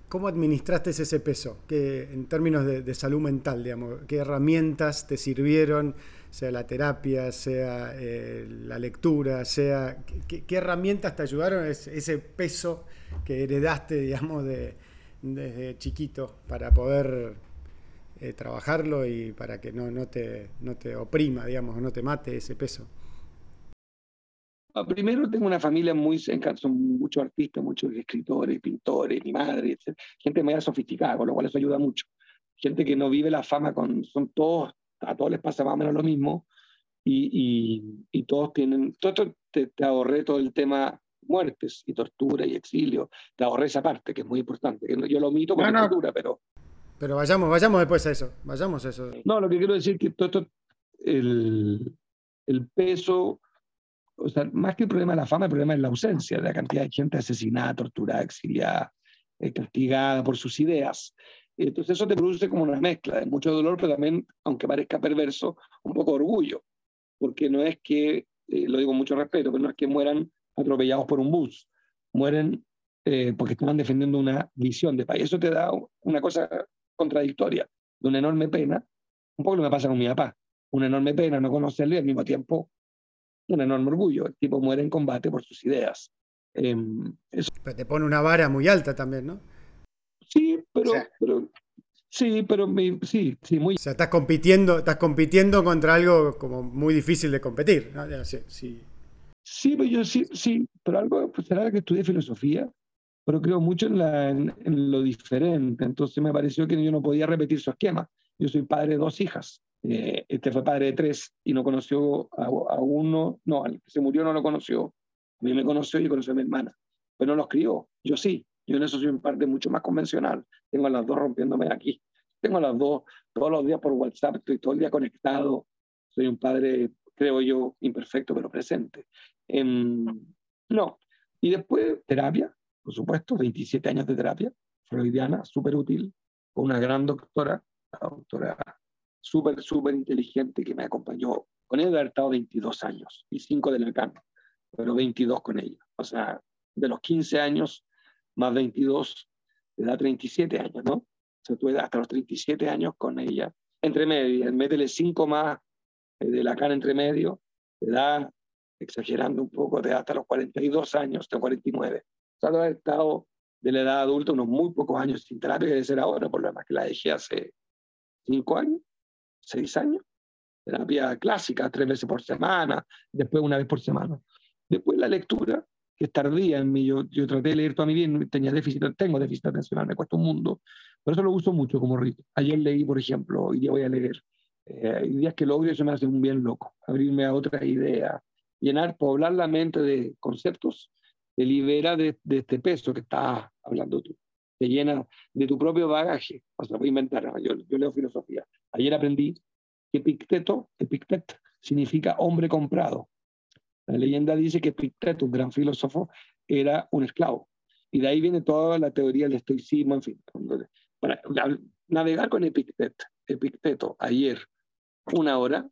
¿Cómo administraste ese peso? ¿Qué, en términos de, salud mental, digamos, ¿qué herramientas te sirvieron, sea la terapia, sea eh, la lectura, sea ¿qué, herramientas te ayudaron ese peso que heredaste, *laughs* digamos, de, desde chiquito para poder eh, trabajarlo y para que no, no, te, no te oprima, digamos, no te mate ese peso? Ah, primero tengo una familia muy, son muchos artistas, muchos escritores, pintores, mi madre, gente muy sofisticada, con lo cual eso ayuda mucho. Gente que no vive la fama, con, son todos, a todos les pasa más o menos lo mismo y, y, todos tienen, todo, te, te, ahorré todo el tema muertes y tortura y exilio, te ahorré esa parte que es muy importante. Yo lo omito con tortura, pero... Pero vayamos, vayamos después a eso, vayamos a eso. No, lo que quiero decir es que todo esto, el, el peso o sea, más que el problema de la fama, el problema es la ausencia de la cantidad de gente asesinada, torturada, exiliada, eh, castigada por sus ideas. Entonces eso te produce como una mezcla de mucho dolor, pero también, aunque parezca perverso, un poco de orgullo, porque no es que, eh, lo digo con mucho respeto, pero no es que mueran atropellados por un bus, mueren eh, porque estaban defendiendo una visión de país. Eso te da una cosa contradictoria, de una enorme pena, un poco lo que me pasa con mi papá, una enorme pena no conocerle y al mismo tiempo un enorme orgullo. El tipo muere en combate por sus ideas. Em, pero te pone una vara muy alta también, ¿no? Sí, pero, pero sí, pero sí, sí, muy. O sea, estás compitiendo, estás compitiendo contra algo como muy difícil de competir, ¿no? Sí, sí. sí pero yo sí, sí, pero algo, pues será que estudié filosofía, pero creo mucho en, la, en, lo diferente. Entonces me pareció que yo no podía repetir su esquema. Yo soy padre de dos hijas. Eh, este fue padre de tres y no conoció a, uno, no, al que se murió no lo conoció. A mí me conoció y conoció a mi hermana, pero no los crió. Yo sí, yo en eso soy un parte mucho más convencional. Tengo a las dos rompiéndome aquí. Tengo a las dos todos los días por WhatsApp, estoy todo el día conectado. Soy un padre, creo yo, imperfecto, pero presente. Em, no. Y después, terapia, por supuesto, 27 años de terapia freudiana, súper útil, con una gran doctora, la doctora súper, súper inteligente que me acompañó. Con ella he estado 22 años y 5 de la pero 22 con ella. O sea, de los 15 años más 22, te da 37 años, ¿no? O sea, tú hasta los 37 años con ella. Entre medio, métele 5 más eh, de la cara entre medio, te da, exagerando un poco, te da hasta los 42 años, hasta 49. Sea, haber estado de la edad adulta unos muy pocos años sin terapia, que debe ser ahora, por lo demás que la dejé hace 5 años, 6 años. Terapia clásica, tres veces por semana, después una vez por semana. Después la lectura, que es tardía en mí, yo, traté de leer toda mi vida, tenía déficit, tengo déficit atencional, me cuesta un mundo, por eso lo uso mucho como rito. Ayer leí, por ejemplo, hoy día voy a leer, eh, hay días que logro eso me hace un bien loco, abrirme a otra idea, llenar, poblar la mente de conceptos, te libera de, este peso que estás hablando tú, te llena de tu propio bagaje, o sea, voy a inventar, yo, yo leo filosofía. Ayer aprendí que Epicteto, Epictet, significa hombre comprado. La leyenda dice que Epicteto, un gran filósofo, era un esclavo. Y de ahí viene toda la teoría del estoicismo, en fin. Para navegar con Epicteto, Epicteto ayer, una hora,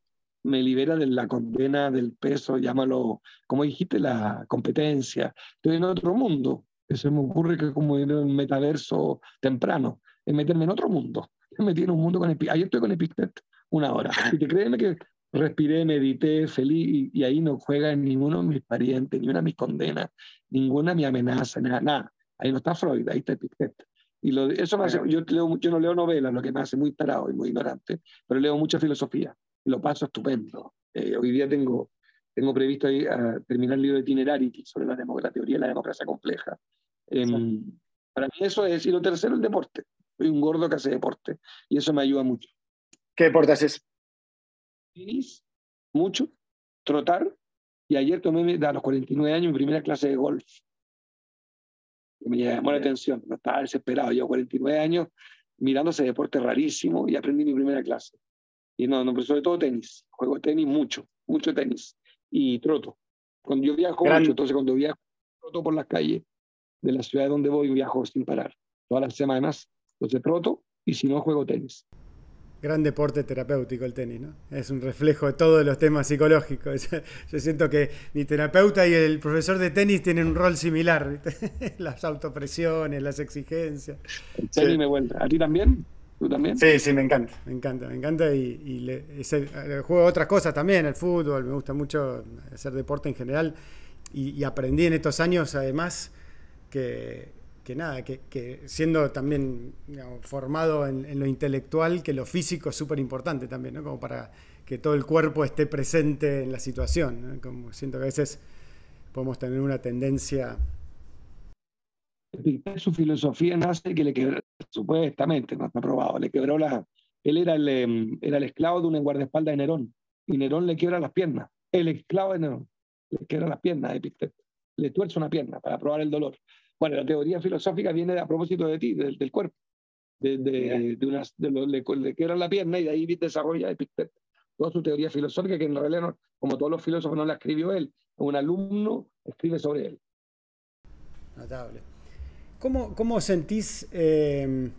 me libera de la condena del peso, llámalo, como dijiste, la competencia. Estoy en otro mundo. Eso me ocurre que como en un metaverso temprano, es meterme en otro mundo. *laughs* Me metí en un mundo con. Ayer estoy con Epicteto, una hora. Y te créeme que respiré, medité, feliz, y, ahí no juega ninguno de mis parientes, ni una de mis condenas, ninguna de mi amenaza, nada, nada. Ahí no está Freud, ahí está Epicteto. Y lo, eso me hace, yo, leo, yo no leo novelas, lo que me hace muy tarado y muy ignorante, pero leo mucha filosofía lo paso estupendo. Eh, hoy día tengo, tengo previsto ahí, terminar el libro de Itinerarity sobre la, la teoría de la democracia compleja. Eh, para mí eso es, y lo tercero, el deporte. Soy un gordo que hace deporte y eso me ayuda mucho. ¿Qué deporte haces? Tenis, mucho, trotar, y ayer tomé a los 49 años mi primera clase de golf. Me llamó la atención, no estaba desesperado, yo 49 años mirando ese deporte rarísimo y aprendí mi primera clase. Y no, no, pero sobre todo tenis. Juego tenis mucho, mucho tenis. Y troto. Cuando yo viajo mucho, entonces cuando viajo, troto por las calles de la ciudad donde voy, viajo sin parar. Todas las semanas, entonces troto y si no, juego tenis. Gran deporte terapéutico el tenis, ¿no? Es un reflejo de todos los temas psicológicos. *laughs* Yo siento que mi terapeuta y el profesor de tenis tienen un rol similar. *laughs* Las autopresiones, las exigencias. El tenis me vuelta. ¿A ti también? Sí, sí, me encanta, me encanta, me encanta y, le, juego otras cosas también, el fútbol, me gusta mucho hacer deporte en general y, aprendí en estos años además que, nada, que, siendo también formado en, lo intelectual, que lo físico es súper importante también, ¿no? Como para que todo el cuerpo esté presente en la situación, Como siento que a veces podemos tener una tendencia su filosofía nace que le quebró, supuestamente, no está probado, le quebró la... Él era el, em, era el esclavo de un guardaespaldas de Nerón, y Nerón le quiebra las piernas. El esclavo de Nerón le quiebra las piernas a Epicteto, le tuerce una pierna para probar el dolor. Bueno, la teoría filosófica viene a propósito de ti, del, del cuerpo. De, de, de, unas, de lo, le, le quiebra la pierna y de ahí desarrolla Epicteto. Toda su teoría filosófica, que en realidad, como todos los filósofos, no la escribió él, un alumno escribe sobre él. Notable. ¿Cómo, cómo sentís eh,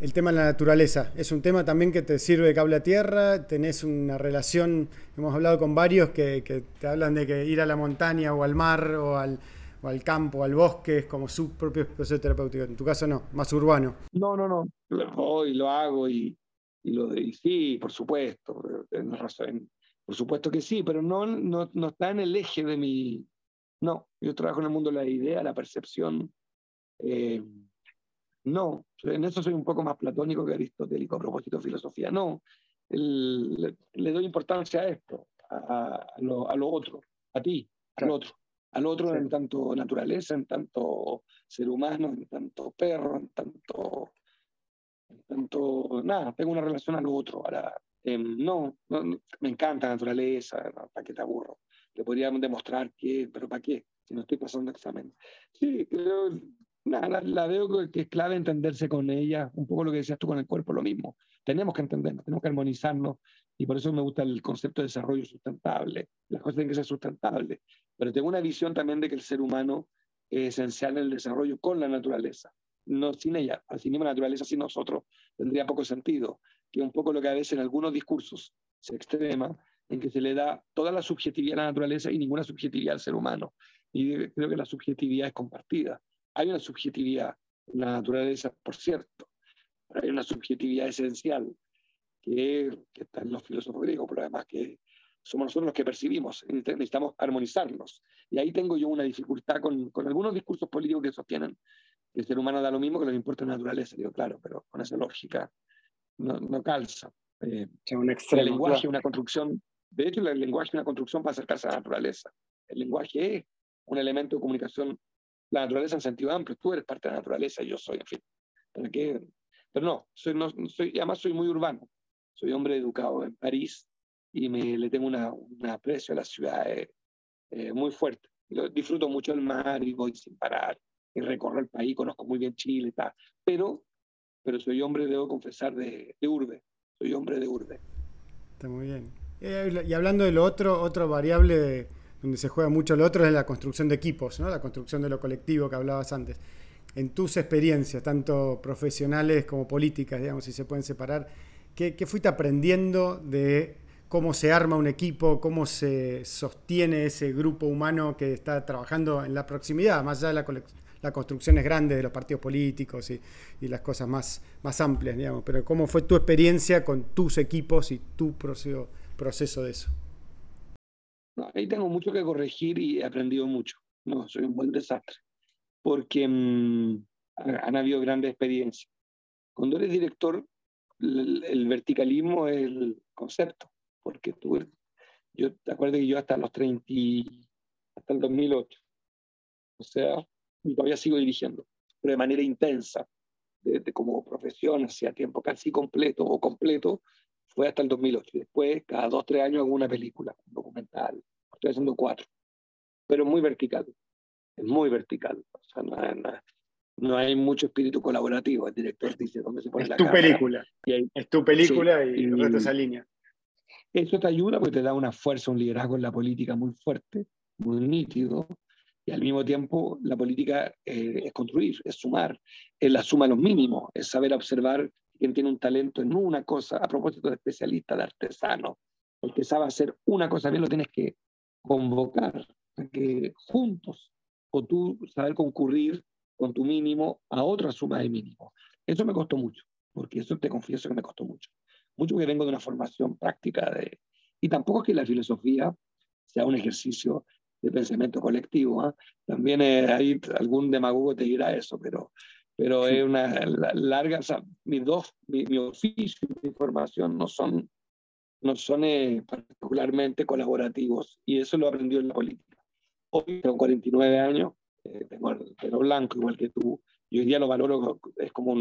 el tema de la naturaleza? ¿Es un tema también que te sirve de cable a tierra? ¿Tenés una relación? Hemos hablado con varios que, que te hablan de que ir a la montaña o al mar o al, o al campo, al bosque, es como su propio proceso terapéutico. En tu caso no, más urbano. No, no, no. Voy, lo hago y, y lo y sí, por supuesto. razón. Por supuesto que sí, pero no, no, no está en el eje de mi... No, yo trabajo en el mundo de la idea, la percepción, eh, no, en eso soy un poco más platónico que aristotélico a propósito de filosofía. No, le, doy importancia a esto, a, lo, a, lo, otro, a ti, al otro. Al otro en tanto naturaleza, en tanto ser humano, en tanto perro, en tanto, en tanto nada, tengo una relación al otro. Ahora, em, no, me encanta la naturaleza, ¿para qué te aburro? Le podríamos demostrar que, pero ¿para qué? Si no estoy pasando examen. Sí, creo, La, veo que es clave entenderse con ella, un poco lo que decías tú con el cuerpo, lo mismo. Tenemos que entendernos, tenemos que armonizarnos y por eso me gusta el concepto de desarrollo sustentable. Las cosas tienen que ser sustentables, pero tengo una visión también de que el ser humano es esencial en el desarrollo con la naturaleza, no sin ella, así la naturaleza sin nosotros tendría poco sentido, que un poco lo que a veces en algunos discursos se extrema, en que se le da toda la subjetividad a la naturaleza y ninguna subjetividad al ser humano. Y creo que la subjetividad es compartida. Hay una subjetividad en la naturaleza, por cierto, pero hay una subjetividad esencial que, está en los filósofos griegos, pero además que somos nosotros los que percibimos, necesitamos armonizarnos. Y ahí tengo yo una dificultad con, con algunos discursos políticos que sostienen que el ser humano da lo mismo que lo que importa la naturaleza. Digo, claro, pero con esa lógica no, no calza. Eh, un extremo, el lenguaje es una construcción, de hecho el lenguaje es una construcción para acercarse a la naturaleza. El lenguaje es un elemento de comunicación, la naturaleza en sentido amplio, tú eres parte de la naturaleza, yo soy, en fin. Pero, no, soy, no soy, además soy muy urbano, soy hombre educado en París y me, le tengo una, un aprecio a la ciudad eh, muy fuerte. disfruto mucho el mar y voy sin parar y recorro el país, conozco muy bien Chile y tal, pero, pero soy hombre, debo confesar, de, de urbe, soy hombre de urbe. Está muy bien. Eh, y hablando de lo otro, otro variable donde se juega mucho lo otro es la construcción de equipos, ¿no? la construcción de lo colectivo que hablabas antes. En tus experiencias, tanto profesionales como políticas, digamos, si se pueden separar, ¿qué, qué fuiste aprendiendo de cómo se arma un equipo, cómo se sostiene ese grupo humano que está trabajando en la proximidad, más allá de la, la construcción es grande de los partidos políticos y, y, las cosas más, más amplias, digamos, pero cómo fue tu experiencia con tus equipos y tu proceso, proceso de eso. Ahí tengo mucho que corregir y he aprendido mucho. No, soy un buen desastre, porque mmm, han habido grandes experiencias. Cuando eres director, el, el verticalismo es el concepto porque tú, yo te acuerdo que yo hasta los 30, hasta el 2008, o sea, todavía sigo dirigiendo, pero de manera intensa, de, como profesión, hacía tiempo casi completo o completo, fue hasta el 2008. Y después, cada dos, tres años hago una película, un documental, estoy haciendo cuatro, pero muy vertical, es muy vertical, o sea, no, no, no hay mucho espíritu colaborativo. El director dice dónde se pone es la tu película. es tu película y, y el resto esa línea. Eso te ayuda porque te da una fuerza, un liderazgo en la política muy fuerte, muy nítido, y al mismo tiempo la política eh, es construir, es sumar, es la suma de los mínimos, es saber observar quién tiene un talento en una cosa, a propósito de especialista, de artesano, el que sabe hacer una cosa bien lo tienes que convocar, que juntos, o tú saber concurrir con tu mínimo a otra suma de mínimo. Eso me costó mucho, porque eso te confieso que me costó mucho mucho que vengo de una formación práctica de, y tampoco es que la filosofía sea un ejercicio de pensamiento colectivo. ¿eh? También hay algún demagogo te dirá eso, pero, pero es una larga, o sea, mis dos, mi, mi, oficio y mi formación no son, no son eh, particularmente colaborativos y eso lo aprendí en la política. Hoy tengo 49 años, eh, tengo el pelo blanco igual que tú, y hoy día lo valoro, es como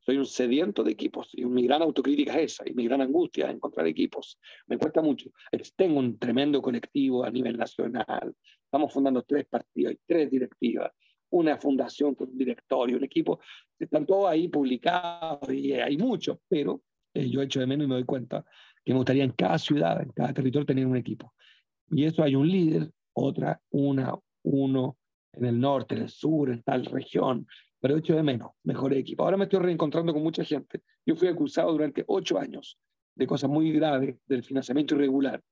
soy un sediento de equipos y mi gran autocrítica es esa y mi gran angustia es encontrar equipos. Me cuesta mucho. Tengo un tremendo colectivo a nivel nacional. Estamos fundando tres partidos, y tres directivas, una fundación con un directorio, un equipo. Están todos ahí publicados y hay muchos, pero eh, yo echo de menos y me doy cuenta que me gustaría en cada ciudad, en cada territorio tener un equipo. Y eso hay un líder, otra, una, uno en el norte, en el sur, en tal región, pero hecho de menos, mejor equipo. Ahora me estoy reencontrando con mucha gente. Yo fui acusado durante ocho años de cosas muy graves, del financiamiento irregular,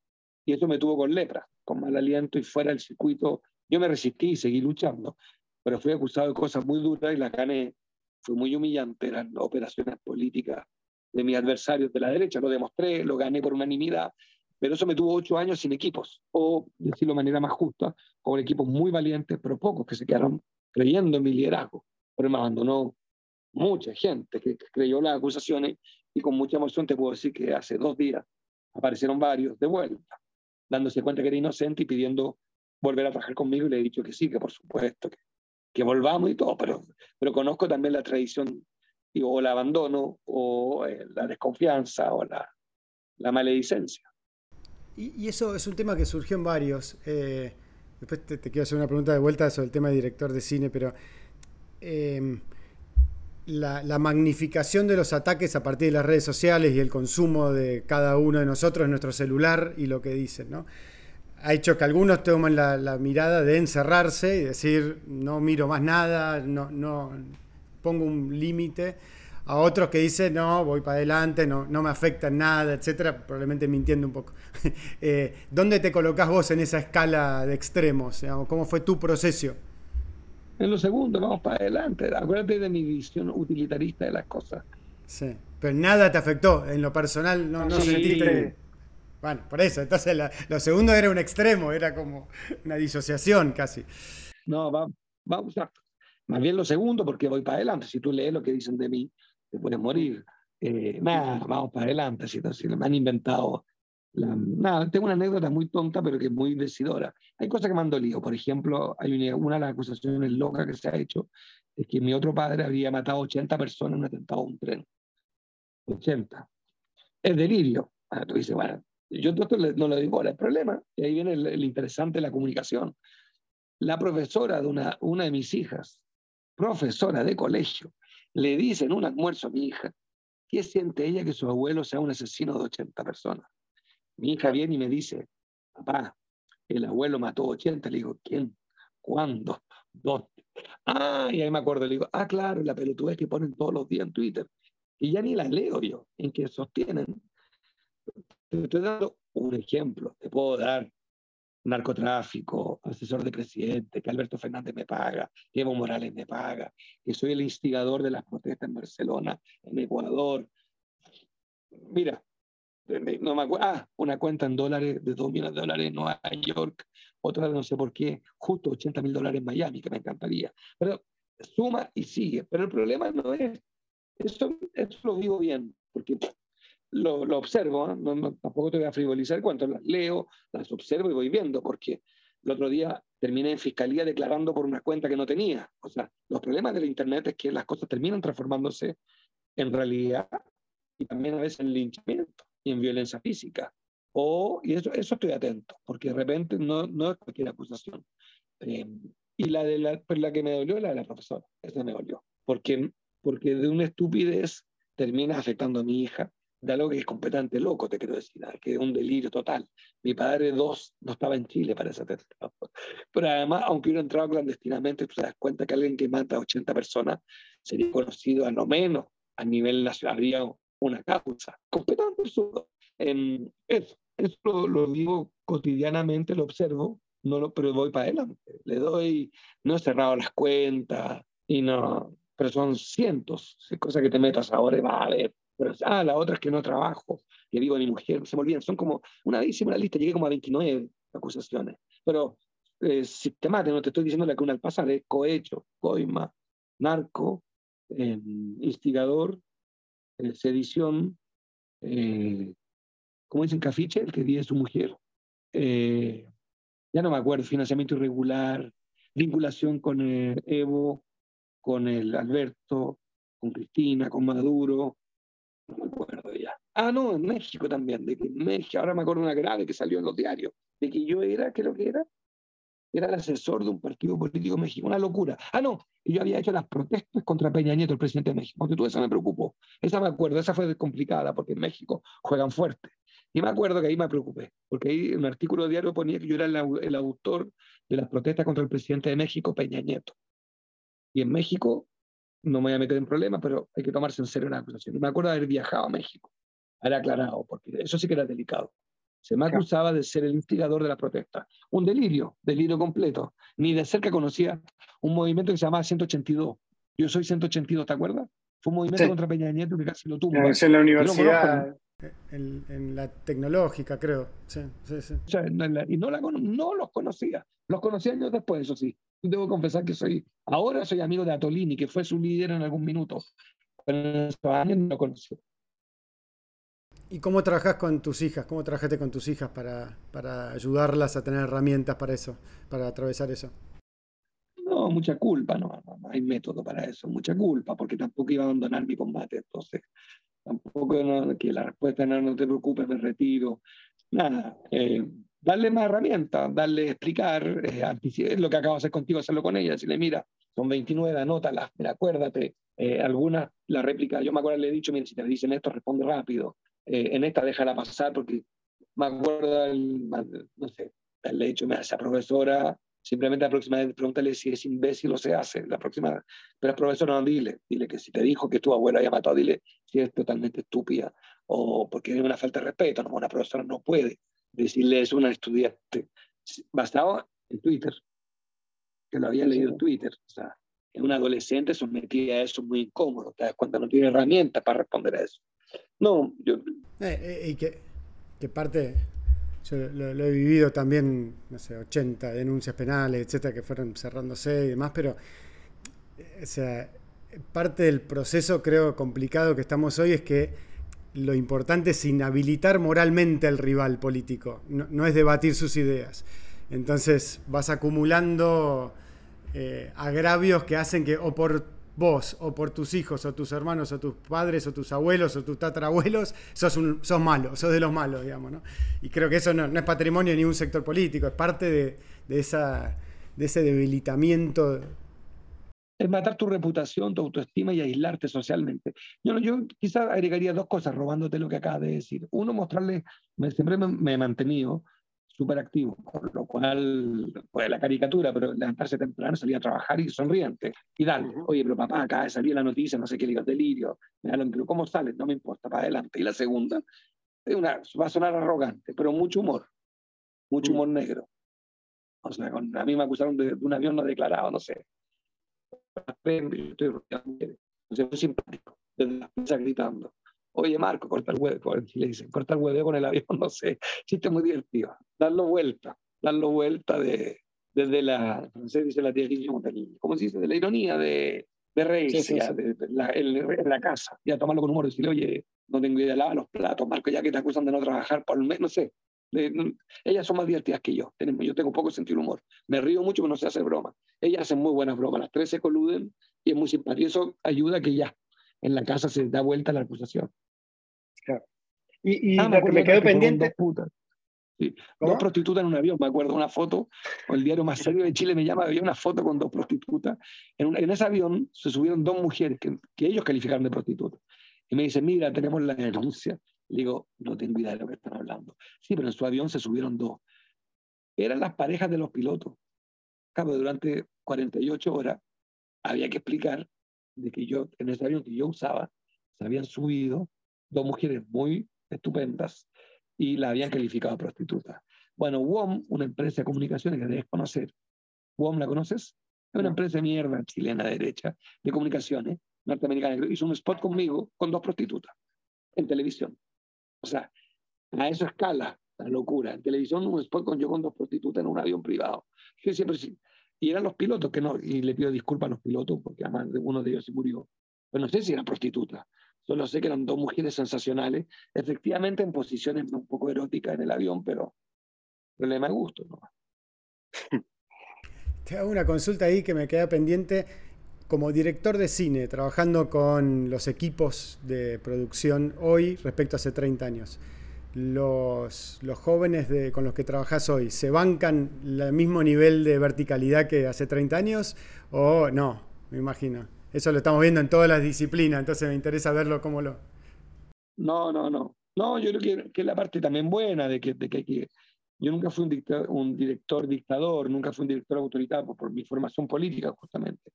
y eso me tuvo con lepra, con mal aliento y fuera del circuito. Yo me resistí y seguí luchando, pero fui acusado de cosas muy duras y las gané. Fue muy humillante, eran operaciones políticas de mis adversarios de la derecha, lo demostré, lo gané por unanimidad, pero eso me tuvo ocho años sin equipos, o decirlo de manera más justa, con equipos muy valientes, pero pocos que se quedaron creyendo en mi liderazgo. Pero me abandonó mucha gente que creyó las acusaciones y con mucha emoción te puedo decir que hace dos días aparecieron varios de vuelta, dándose cuenta que era inocente y pidiendo volver a trabajar conmigo y le he dicho que sí, que por supuesto, que, que volvamos y todo, pero, pero conozco también la tradición o el abandono o eh, la desconfianza o la, la maledicencia. Y, eso es un tema que surgió en varios. Eh, después te, quiero hacer una pregunta de vuelta sobre el tema de director de cine, pero eh, la, la, magnificación de los ataques a partir de las redes sociales y el consumo de cada uno de nosotros en nuestro celular y lo que dicen, ¿no? Ha hecho que algunos tomen la, la mirada de encerrarse y decir, no miro más nada, no pongo un límite. A otros que dicen, no, voy para adelante, no, no me afecta nada, etcétera, probablemente mintiendo un poco. *laughs* eh, ¿Dónde te colocas vos en esa escala de extremos? ¿Cómo fue tu proceso? En lo segundo, vamos para adelante. Acuérdate de mi visión utilitarista de las cosas. Sí, pero nada te afectó. En lo personal, no, no sí, sentiste. Bueno, por eso, entonces lo segundo era un extremo, era como una disociación casi. No, vamos va, va, más bien lo segundo, porque voy para adelante. Si tú lees lo que dicen de mí, te puedes morir. Eh, nada, vamos para adelante. Si, si me han inventado. La, nada, tengo una anécdota muy tonta, pero que es muy decidora. Hay cosas que me han dolido. Por ejemplo, hay una, una de las acusaciones locas que se ha hecho es que mi otro padre había matado 80 personas en un atentado a un tren. 80. Es delirio. Ahora tú dices, bueno, yo no lo digo, el problema, y ahí viene el, interesante de la comunicación. La profesora de una, una de mis hijas, profesora de colegio, le dice en un almuerzo a mi hija, ¿qué siente ella que su abuelo sea un asesino de 80 personas? Mi hija viene y me dice, papá, el abuelo mató 80. Le digo, ¿quién? ¿Cuándo? ¿Dónde? Ah, y ahí me acuerdo, le digo, ah, claro, la pelotudez que ponen todos los días en Twitter. Y ya ni la leo yo, en que sostienen. Te estoy dando un ejemplo, te puedo dar narcotráfico, asesor de presidente, que Alberto Fernández me paga, que Evo Morales me paga, que soy el instigador de las protestas en Barcelona, en Ecuador. Mira, no me acuerdo, ah, una cuenta en dólares de 2 millones de dólares en Nueva York, otra no sé por qué, justo 80 mil dólares en Miami, que me encantaría. Pero suma y sigue. Pero el problema no es, eso, eso lo digo bien, porque lo, lo observo, ¿eh? no, tampoco te voy a frivolizar cuando las leo, las observo y voy viendo, porque el otro día terminé en fiscalía declarando por una cuenta que no tenía. O sea, los problemas del Internet es que las cosas terminan transformándose en realidad y también a veces en linchamiento y en violencia física. O, y eso, eso estoy atento, porque de repente no, no es cualquier acusación. Eh, y la, de la, pues la que me dolió la de la profesora, esa me dolió, porque, porque de una estupidez termina afectando a mi hija, de algo que es completamente loco, te quiero decir, que es un delirio total. Mi padre, dos, no estaba en Chile para ese atentado. Pero además, aunque hubiera entrado clandestinamente, tú te das cuenta que alguien que mata a 80 personas sería conocido a lo menos a nivel nacional, habría una causa. Completamente absurdo. En eso, eso lo, digo cotidianamente, lo observo, no lo, pero voy para adelante. Le doy, no he cerrado las cuentas y no, pero son cientos, cosas que te metas ahora y va a ver pero, ah, la otra es que no trabajo, que vivo mi mujer, se me olvidan. Son como, una vez hicimos la lista, llegué como a 29 acusaciones. Pero eh, sistemático, no te estoy diciendo la que una al pasar, es cohecho, coima, narco, eh, instigador, eh, sedición, eh, ¿cómo dicen cafiche? El que vive su mujer. Eh, ya no me acuerdo, financiamiento irregular, vinculación con Evo, con el Alberto, con Cristina, con Maduro, no me acuerdo ya. Ah, no, en México también, de que en México, ahora me acuerdo una grave que salió en los diarios, de que yo era, ¿qué lo que era? Era el asesor de un partido político mexicano, una locura. Ah, no, yo había hecho las protestas contra Peña Nieto, el presidente de México. Porque tú esa me preocupó. Esa me acuerdo, esa fue complicada, porque en México juegan fuerte. Y me acuerdo que ahí me preocupé, porque ahí en un artículo diario ponía que yo era el, el autor de las protestas contra el presidente de México, Peña Nieto. Y en México no me voy a meter en problemas, pero hay que tomarse en serio una acusación. me acuerdo de haber viajado a México, haber aclarado, porque eso sí que era delicado. Se me acusaba de ser el instigador de la protesta. Un delirio, delirio completo. Ni de cerca conocía un movimiento que se llamaba 182. Yo soy 182, ¿te acuerdas? Fue un movimiento contra Peña Nieto que casi lo tuvo. en la universidad, en, la tecnológica, creo. Sí, sí, sí. y no, la, no los conocía. Los conocí años después, eso sí. Debo confesar que soy, ahora soy amigo de Atolini, que fue su líder en algún minuto, pero en esos años no lo conocí. ¿Y cómo trabajas con tus hijas? ¿Cómo trabajaste con tus hijas para, para ayudarlas a tener herramientas para eso, para atravesar eso? No, mucha culpa, no, no, hay método para eso, mucha culpa, porque tampoco iba a abandonar mi combate, entonces tampoco que la respuesta no, no te preocupes, me retiro, nada. Eh, darle más herramientas, darle explicar, eh, lo que acabo de hacer contigo, hacerlo con ella, decirle, mira, son 29, anótalas, mira, acuérdate, eh, algunas, la réplica, yo me acuerdo, le he dicho, mira, si te dicen esto, responde rápido, eh, en esta déjala pasar, porque me acuerdo, no sé, le he dicho, mira, esa profesora, simplemente la próxima vez pregúntale si es imbécil o se hace, la próxima, pero profesora no, dile, dile que si te dijo que tu abuela había matado, dile si es totalmente estúpida, o porque es una falta de respeto, no, una profesora no puede decirle eso a una estudiante basado en Twitter, que lo había leído en Twitter. O sea, en un adolescente sometida a eso muy incómodo, te das cuenta, no tiene herramientas para responder a eso. No, yo... Eh, eh, y que, Que parte, yo lo, he vivido también, no sé, 80 denuncias penales, etcétera, que fueron cerrándose y demás, pero o sea, parte del proceso, creo, complicado que estamos hoy es que lo importante es inhabilitar moralmente al rival político, no, es debatir sus ideas. Entonces vas acumulando eh, agravios que hacen que o por vos, o por tus hijos, o tus hermanos, o tus padres, o tus abuelos, o tus tatarabuelos, sos, sos malo, sos de los malos, digamos. ¿no? Y creo que eso no, es patrimonio de ningún sector político, es parte de, esa, de ese debilitamiento es matar tu reputación, tu autoestima y aislarte socialmente. Yo, yo quizás agregaría dos cosas robándote lo que acabas de decir. Uno, mostrarle, siempre me, he mantenido súper activo, por lo cual, pues la caricatura, pero levantarse temprano, salir a trabajar y sonriente. Y dale, oye, pero papá, acá de la noticia, no sé qué, digo, delirio, pero ¿cómo sale? No me importa, para adelante. Y la segunda, es una, va a sonar arrogante, pero mucho humor, mucho humor negro. O sea, a mí me acusaron de, de un avión no declarado, no sé estoy rodeado muy simpático, desde la prensa gritando. Oye, Marco, corta el huevo, le dicen, corta el huevo con el avión, *laughs* no sé, chiste muy divertido. Darlo vuelta, darlo vuelta de, desde la, no sé, dice la tía ¿cómo se dice? De la ironía, de, de reírse, De, la, en la casa, y a tomarlo con humor, decirle, oye, no tengo idea de lavar los platos, Marco, ya que te acusan de no trabajar, por lo menos, no sé, ellas son más divertidas que yo. Yo tengo poco sentido de humor. Me río mucho, pero no sé hacer broma. Ellas hacen muy buenas bromas. Las tres se coluden y es muy simpático. Y eso ayuda a que ya en la casa se da vuelta la acusación. Y, y ah, me, quedó pendiente. Dos, prostitutas en un avión. Me acuerdo una foto, el diario más serio de Chile me llama, había una foto con dos prostitutas. En, en ese avión se subieron dos mujeres que, que ellos calificaron de prostitutas. Y me dicen, mira, tenemos la denuncia le digo, no tengo idea de lo que están hablando. Sí, pero en su avión se subieron dos. Eran las parejas de los pilotos. Cabo, durante 48 horas había que explicar de que yo, en ese avión que yo usaba, se habían subido dos mujeres muy estupendas y la habían calificado a prostituta. Bueno, WOM, una empresa de comunicaciones que debes conocer, WOM, ¿la conoces? Es una empresa de mierda chilena derecha de comunicaciones norteamericana. Hizo un spot conmigo con dos prostitutas en televisión. O sea, a esa escala, la locura. En televisión, un spot con yo con dos prostitutas en un avión privado. Siempre. Y eran los pilotos que no, y le pido disculpas a los pilotos porque además uno de ellos se murió. Pero no sé si eran prostitutas. Solo sé que eran dos mujeres sensacionales, efectivamente en posiciones un poco eróticas en el avión, pero problema de gusto. ¿no? *laughs* Te hago una consulta ahí que me queda pendiente como director de cine, trabajando con los equipos de producción hoy respecto a hace 30 años, los, los jóvenes con los que trabajas hoy, ¿se bancan el mismo nivel de verticalidad que hace 30 años o no? Me imagino. Eso lo estamos viendo en todas las disciplinas, entonces me interesa verlo cómo lo... No, no, no. No, yo creo que, es la parte también buena de que, de que, yo nunca fui un, un, director dictador, nunca fui un director autoritario por mi formación política justamente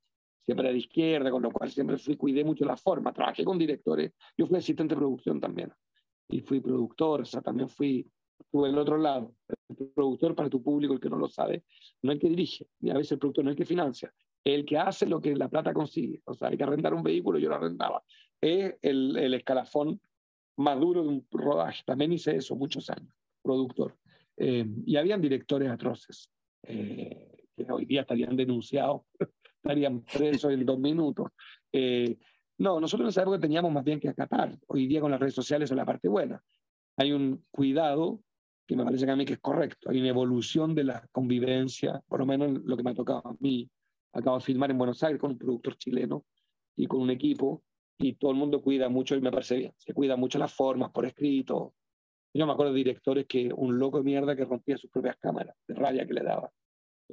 siempre de izquierda, con lo cual siempre fui, cuidé mucho la forma, trabajé con directores, yo fui asistente de producción también, y fui productor, o sea, también fui, estuve del otro lado, el productor para tu público, el que no lo sabe, no el que dirige, ni a veces el productor no es el que financia, el que hace lo que la plata consigue, o sea, hay que arrendar un vehículo, yo lo arrendaba, es el, el escalafón más duro de un rodaje, también hice eso muchos años, productor, eh, y habían directores atroces. Eh, que hoy día estarían denunciados estarían presos en dos minutos. Eh, no, nosotros en esa época teníamos más bien que acatar. Hoy día con las redes sociales es la parte buena. Hay un cuidado que me parece que a mí que es correcto. Hay una evolución de la convivencia, por lo menos lo que me ha tocado a mí. Acabo de filmar en Buenos Aires con un productor chileno y con un equipo y todo el mundo cuida mucho y me parece bien. Se cuida mucho las formas por escrito. Yo me acuerdo de directores que un loco de mierda que rompía sus propias cámaras, de rabia que le daba.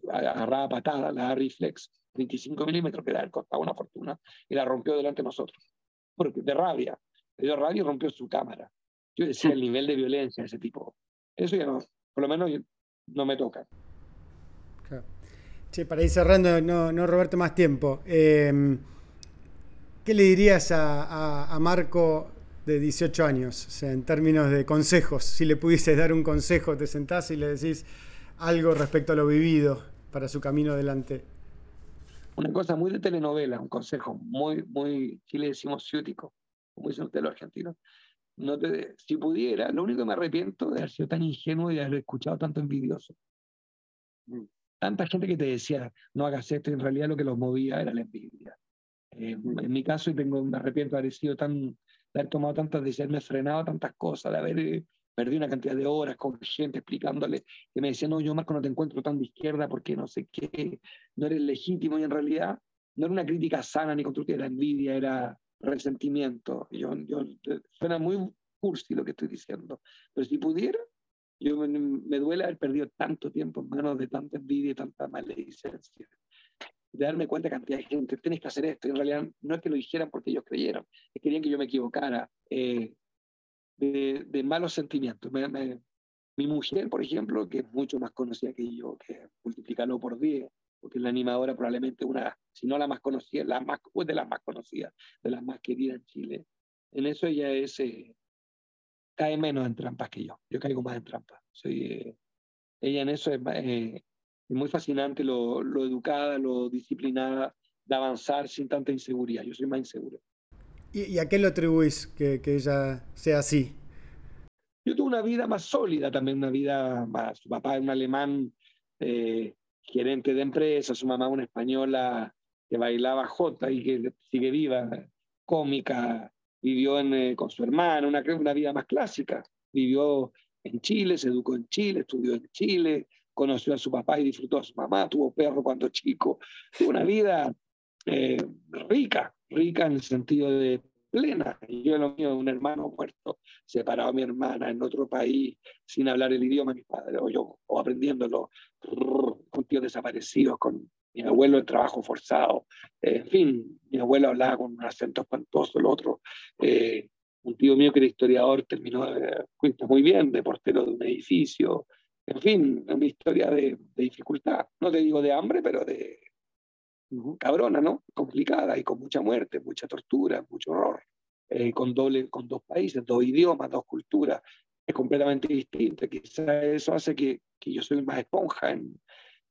Agarraba patadas, la reflex 25 milímetros, que le costaba una fortuna, y la rompió delante de nosotros. Porque de rabia, le dio rabia y rompió su cámara. Yo decía el nivel de violencia de ese tipo. Eso ya no, por lo menos no me toca. Che, para ir cerrando, no, no robarte más tiempo. Em, ¿Qué le dirías a, a, Marco de 18 años? O sea, en términos de consejos, si le pudieses dar un consejo, te sentás y le decís algo respecto a lo vivido para su camino adelante una cosa muy de telenovela, un consejo muy, muy, aquí le decimos ciútico, como dicen ustedes los argentinos. no te, si pudiera, lo único que me arrepiento de haber sido tan ingenuo y de haber escuchado tanto envidioso. Mm. Tanta gente que te decía, no hagas esto, y en realidad lo que los movía era la envidia. Eh, en mi caso, y tengo, me arrepiento de haber sido tan, de haber tomado tantas decisiones, me frenado tantas cosas, de haber perdido una cantidad de horas con gente explicándole que me decía, no, yo Marco no te encuentro tan de izquierda porque no sé qué, no eres legítimo y en realidad no era una crítica sana ni constructiva, era envidia, era resentimiento. Yo, yo, suena muy cursi lo que estoy diciendo, pero si pudiera, yo me, me, duele haber perdido tanto tiempo en manos de tanta envidia y tanta maledicencia. De darme cuenta cantidad de gente, tienes que hacer esto. Y en realidad no es que lo dijeran porque ellos creyeron, es que querían que yo me equivocara. Eh, de, malos sentimientos. mi mujer, por ejemplo, que es mucho más conocida que yo, que multiplicarlo por 10, porque es la animadora probablemente una, si no la más conocida, la más, pues de las más conocidas, de las más queridas en Chile. En eso ella es, eh, cae menos en trampas que yo. Yo caigo más en trampas. Soy, eh, ella en eso es, eh, muy fascinante lo, educada, lo disciplinada de avanzar sin tanta inseguridad. Yo soy más inseguro. ¿Y, a qué lo atribuís que, que ella sea así? Yo tuve una vida más sólida también, una vida más. Su papá es un alemán eh, gerente de empresa, su mamá una española que bailaba jota y que sigue viva, cómica, vivió eh, con su hermana, una, una vida más clásica. Vivió en Chile, se educó en Chile, estudió en Chile, conoció a su papá y disfrutó a su mamá, tuvo perro cuando chico. Tuvo una vida eh, rica, rica en el sentido de plena. Yo lo mío, un hermano muerto, separado a mi hermana en otro país, sin hablar el idioma de mi padre, o yo, o aprendiéndolo, con tíos desaparecidos, con mi abuelo en trabajo forzado, en fin, mi abuelo hablaba con un acento espantoso, el otro, eh, un tío mío que era historiador terminó, eh, cuenta muy bien, de portero de un edificio, en fin, una historia de, de dificultad, no te digo de hambre, pero de, cabrona, ¿no? Complicada y con mucha muerte, mucha tortura, mucho horror, eh, con, doble, con dos países, dos idiomas, dos culturas, es completamente distinto. Quizá eso hace que, que yo soy más esponja, en,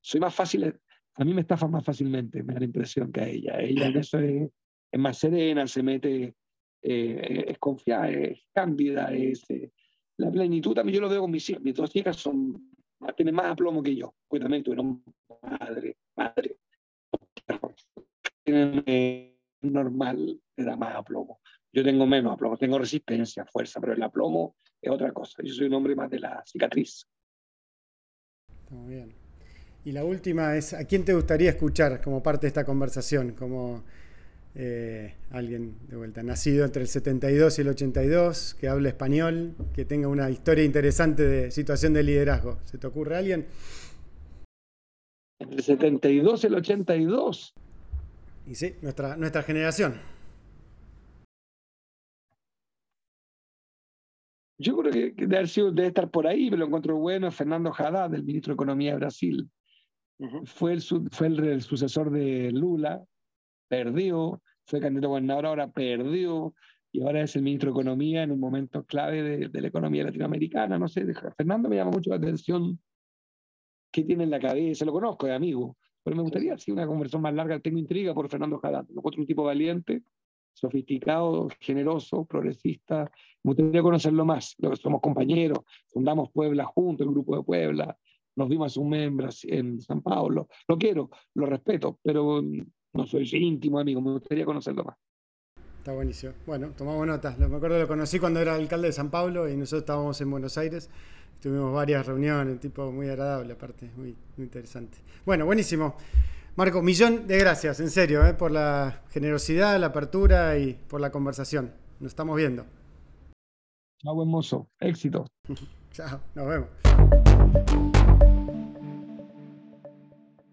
soy más fácil, a mí me estafa más fácilmente, me da la impresión que a ella. Ella en eso es, es más serena, se mete, eh, es confiada, es cándida, es... Eh, la plenitud también yo lo veo con mis hijas, mis dos hijas son, tienen más aplomo que yo, pues también tuvieron madre, madre, normal te da más aplomo. Yo tengo menos aplomo, tengo resistencia, fuerza, pero el aplomo es otra cosa. Yo soy un hombre más de la cicatriz. Muy bien. Y la última es, ¿a quién te gustaría escuchar como parte de esta conversación? Como eh, alguien de vuelta, nacido entre el 72 y el 82, que hable español, que tenga una historia interesante de situación de liderazgo. ¿Se te ocurre alguien? Entre el 72 y el 82. Y sí, nuestra, nuestra generación. Yo creo que, debe, debe, estar por ahí, pero lo encuentro bueno, Fernando Haddad, el ministro de Economía de Brasil. Fue, el, fue el, sucesor de Lula, perdió, fue candidato a gobernador, ahora perdió, y ahora es el ministro de Economía en un momento clave de, de la economía latinoamericana. No sé, Fernando me llama mucho la atención qué tiene en la cabeza, lo conozco, es amigo, pero me gustaría hacer una conversación más larga. Tengo intriga por Fernando Haddad. Lo encuentro un tipo valiente, sofisticado, generoso, progresista. Me gustaría conocerlo más. Somos compañeros, fundamos Puebla juntos, el grupo de Puebla. Nos vimos hace un mes en San Paulo. Lo quiero, lo respeto, pero no soy íntimo amigo. Me gustaría conocerlo más. Está buenísimo. Bueno, tomamos notas. Me acuerdo lo conocí cuando era alcalde de San Pablo y nosotros estábamos en Buenos Aires Tuvimos varias reuniones, tipo muy agradable, aparte, muy, interesante. Bueno, buenísimo. Marco, millón de gracias, en serio, eh, por la generosidad, la apertura y por la conversación. Nos estamos viendo. Chao, buen mozo. Éxito. *laughs* Chao, nos vemos.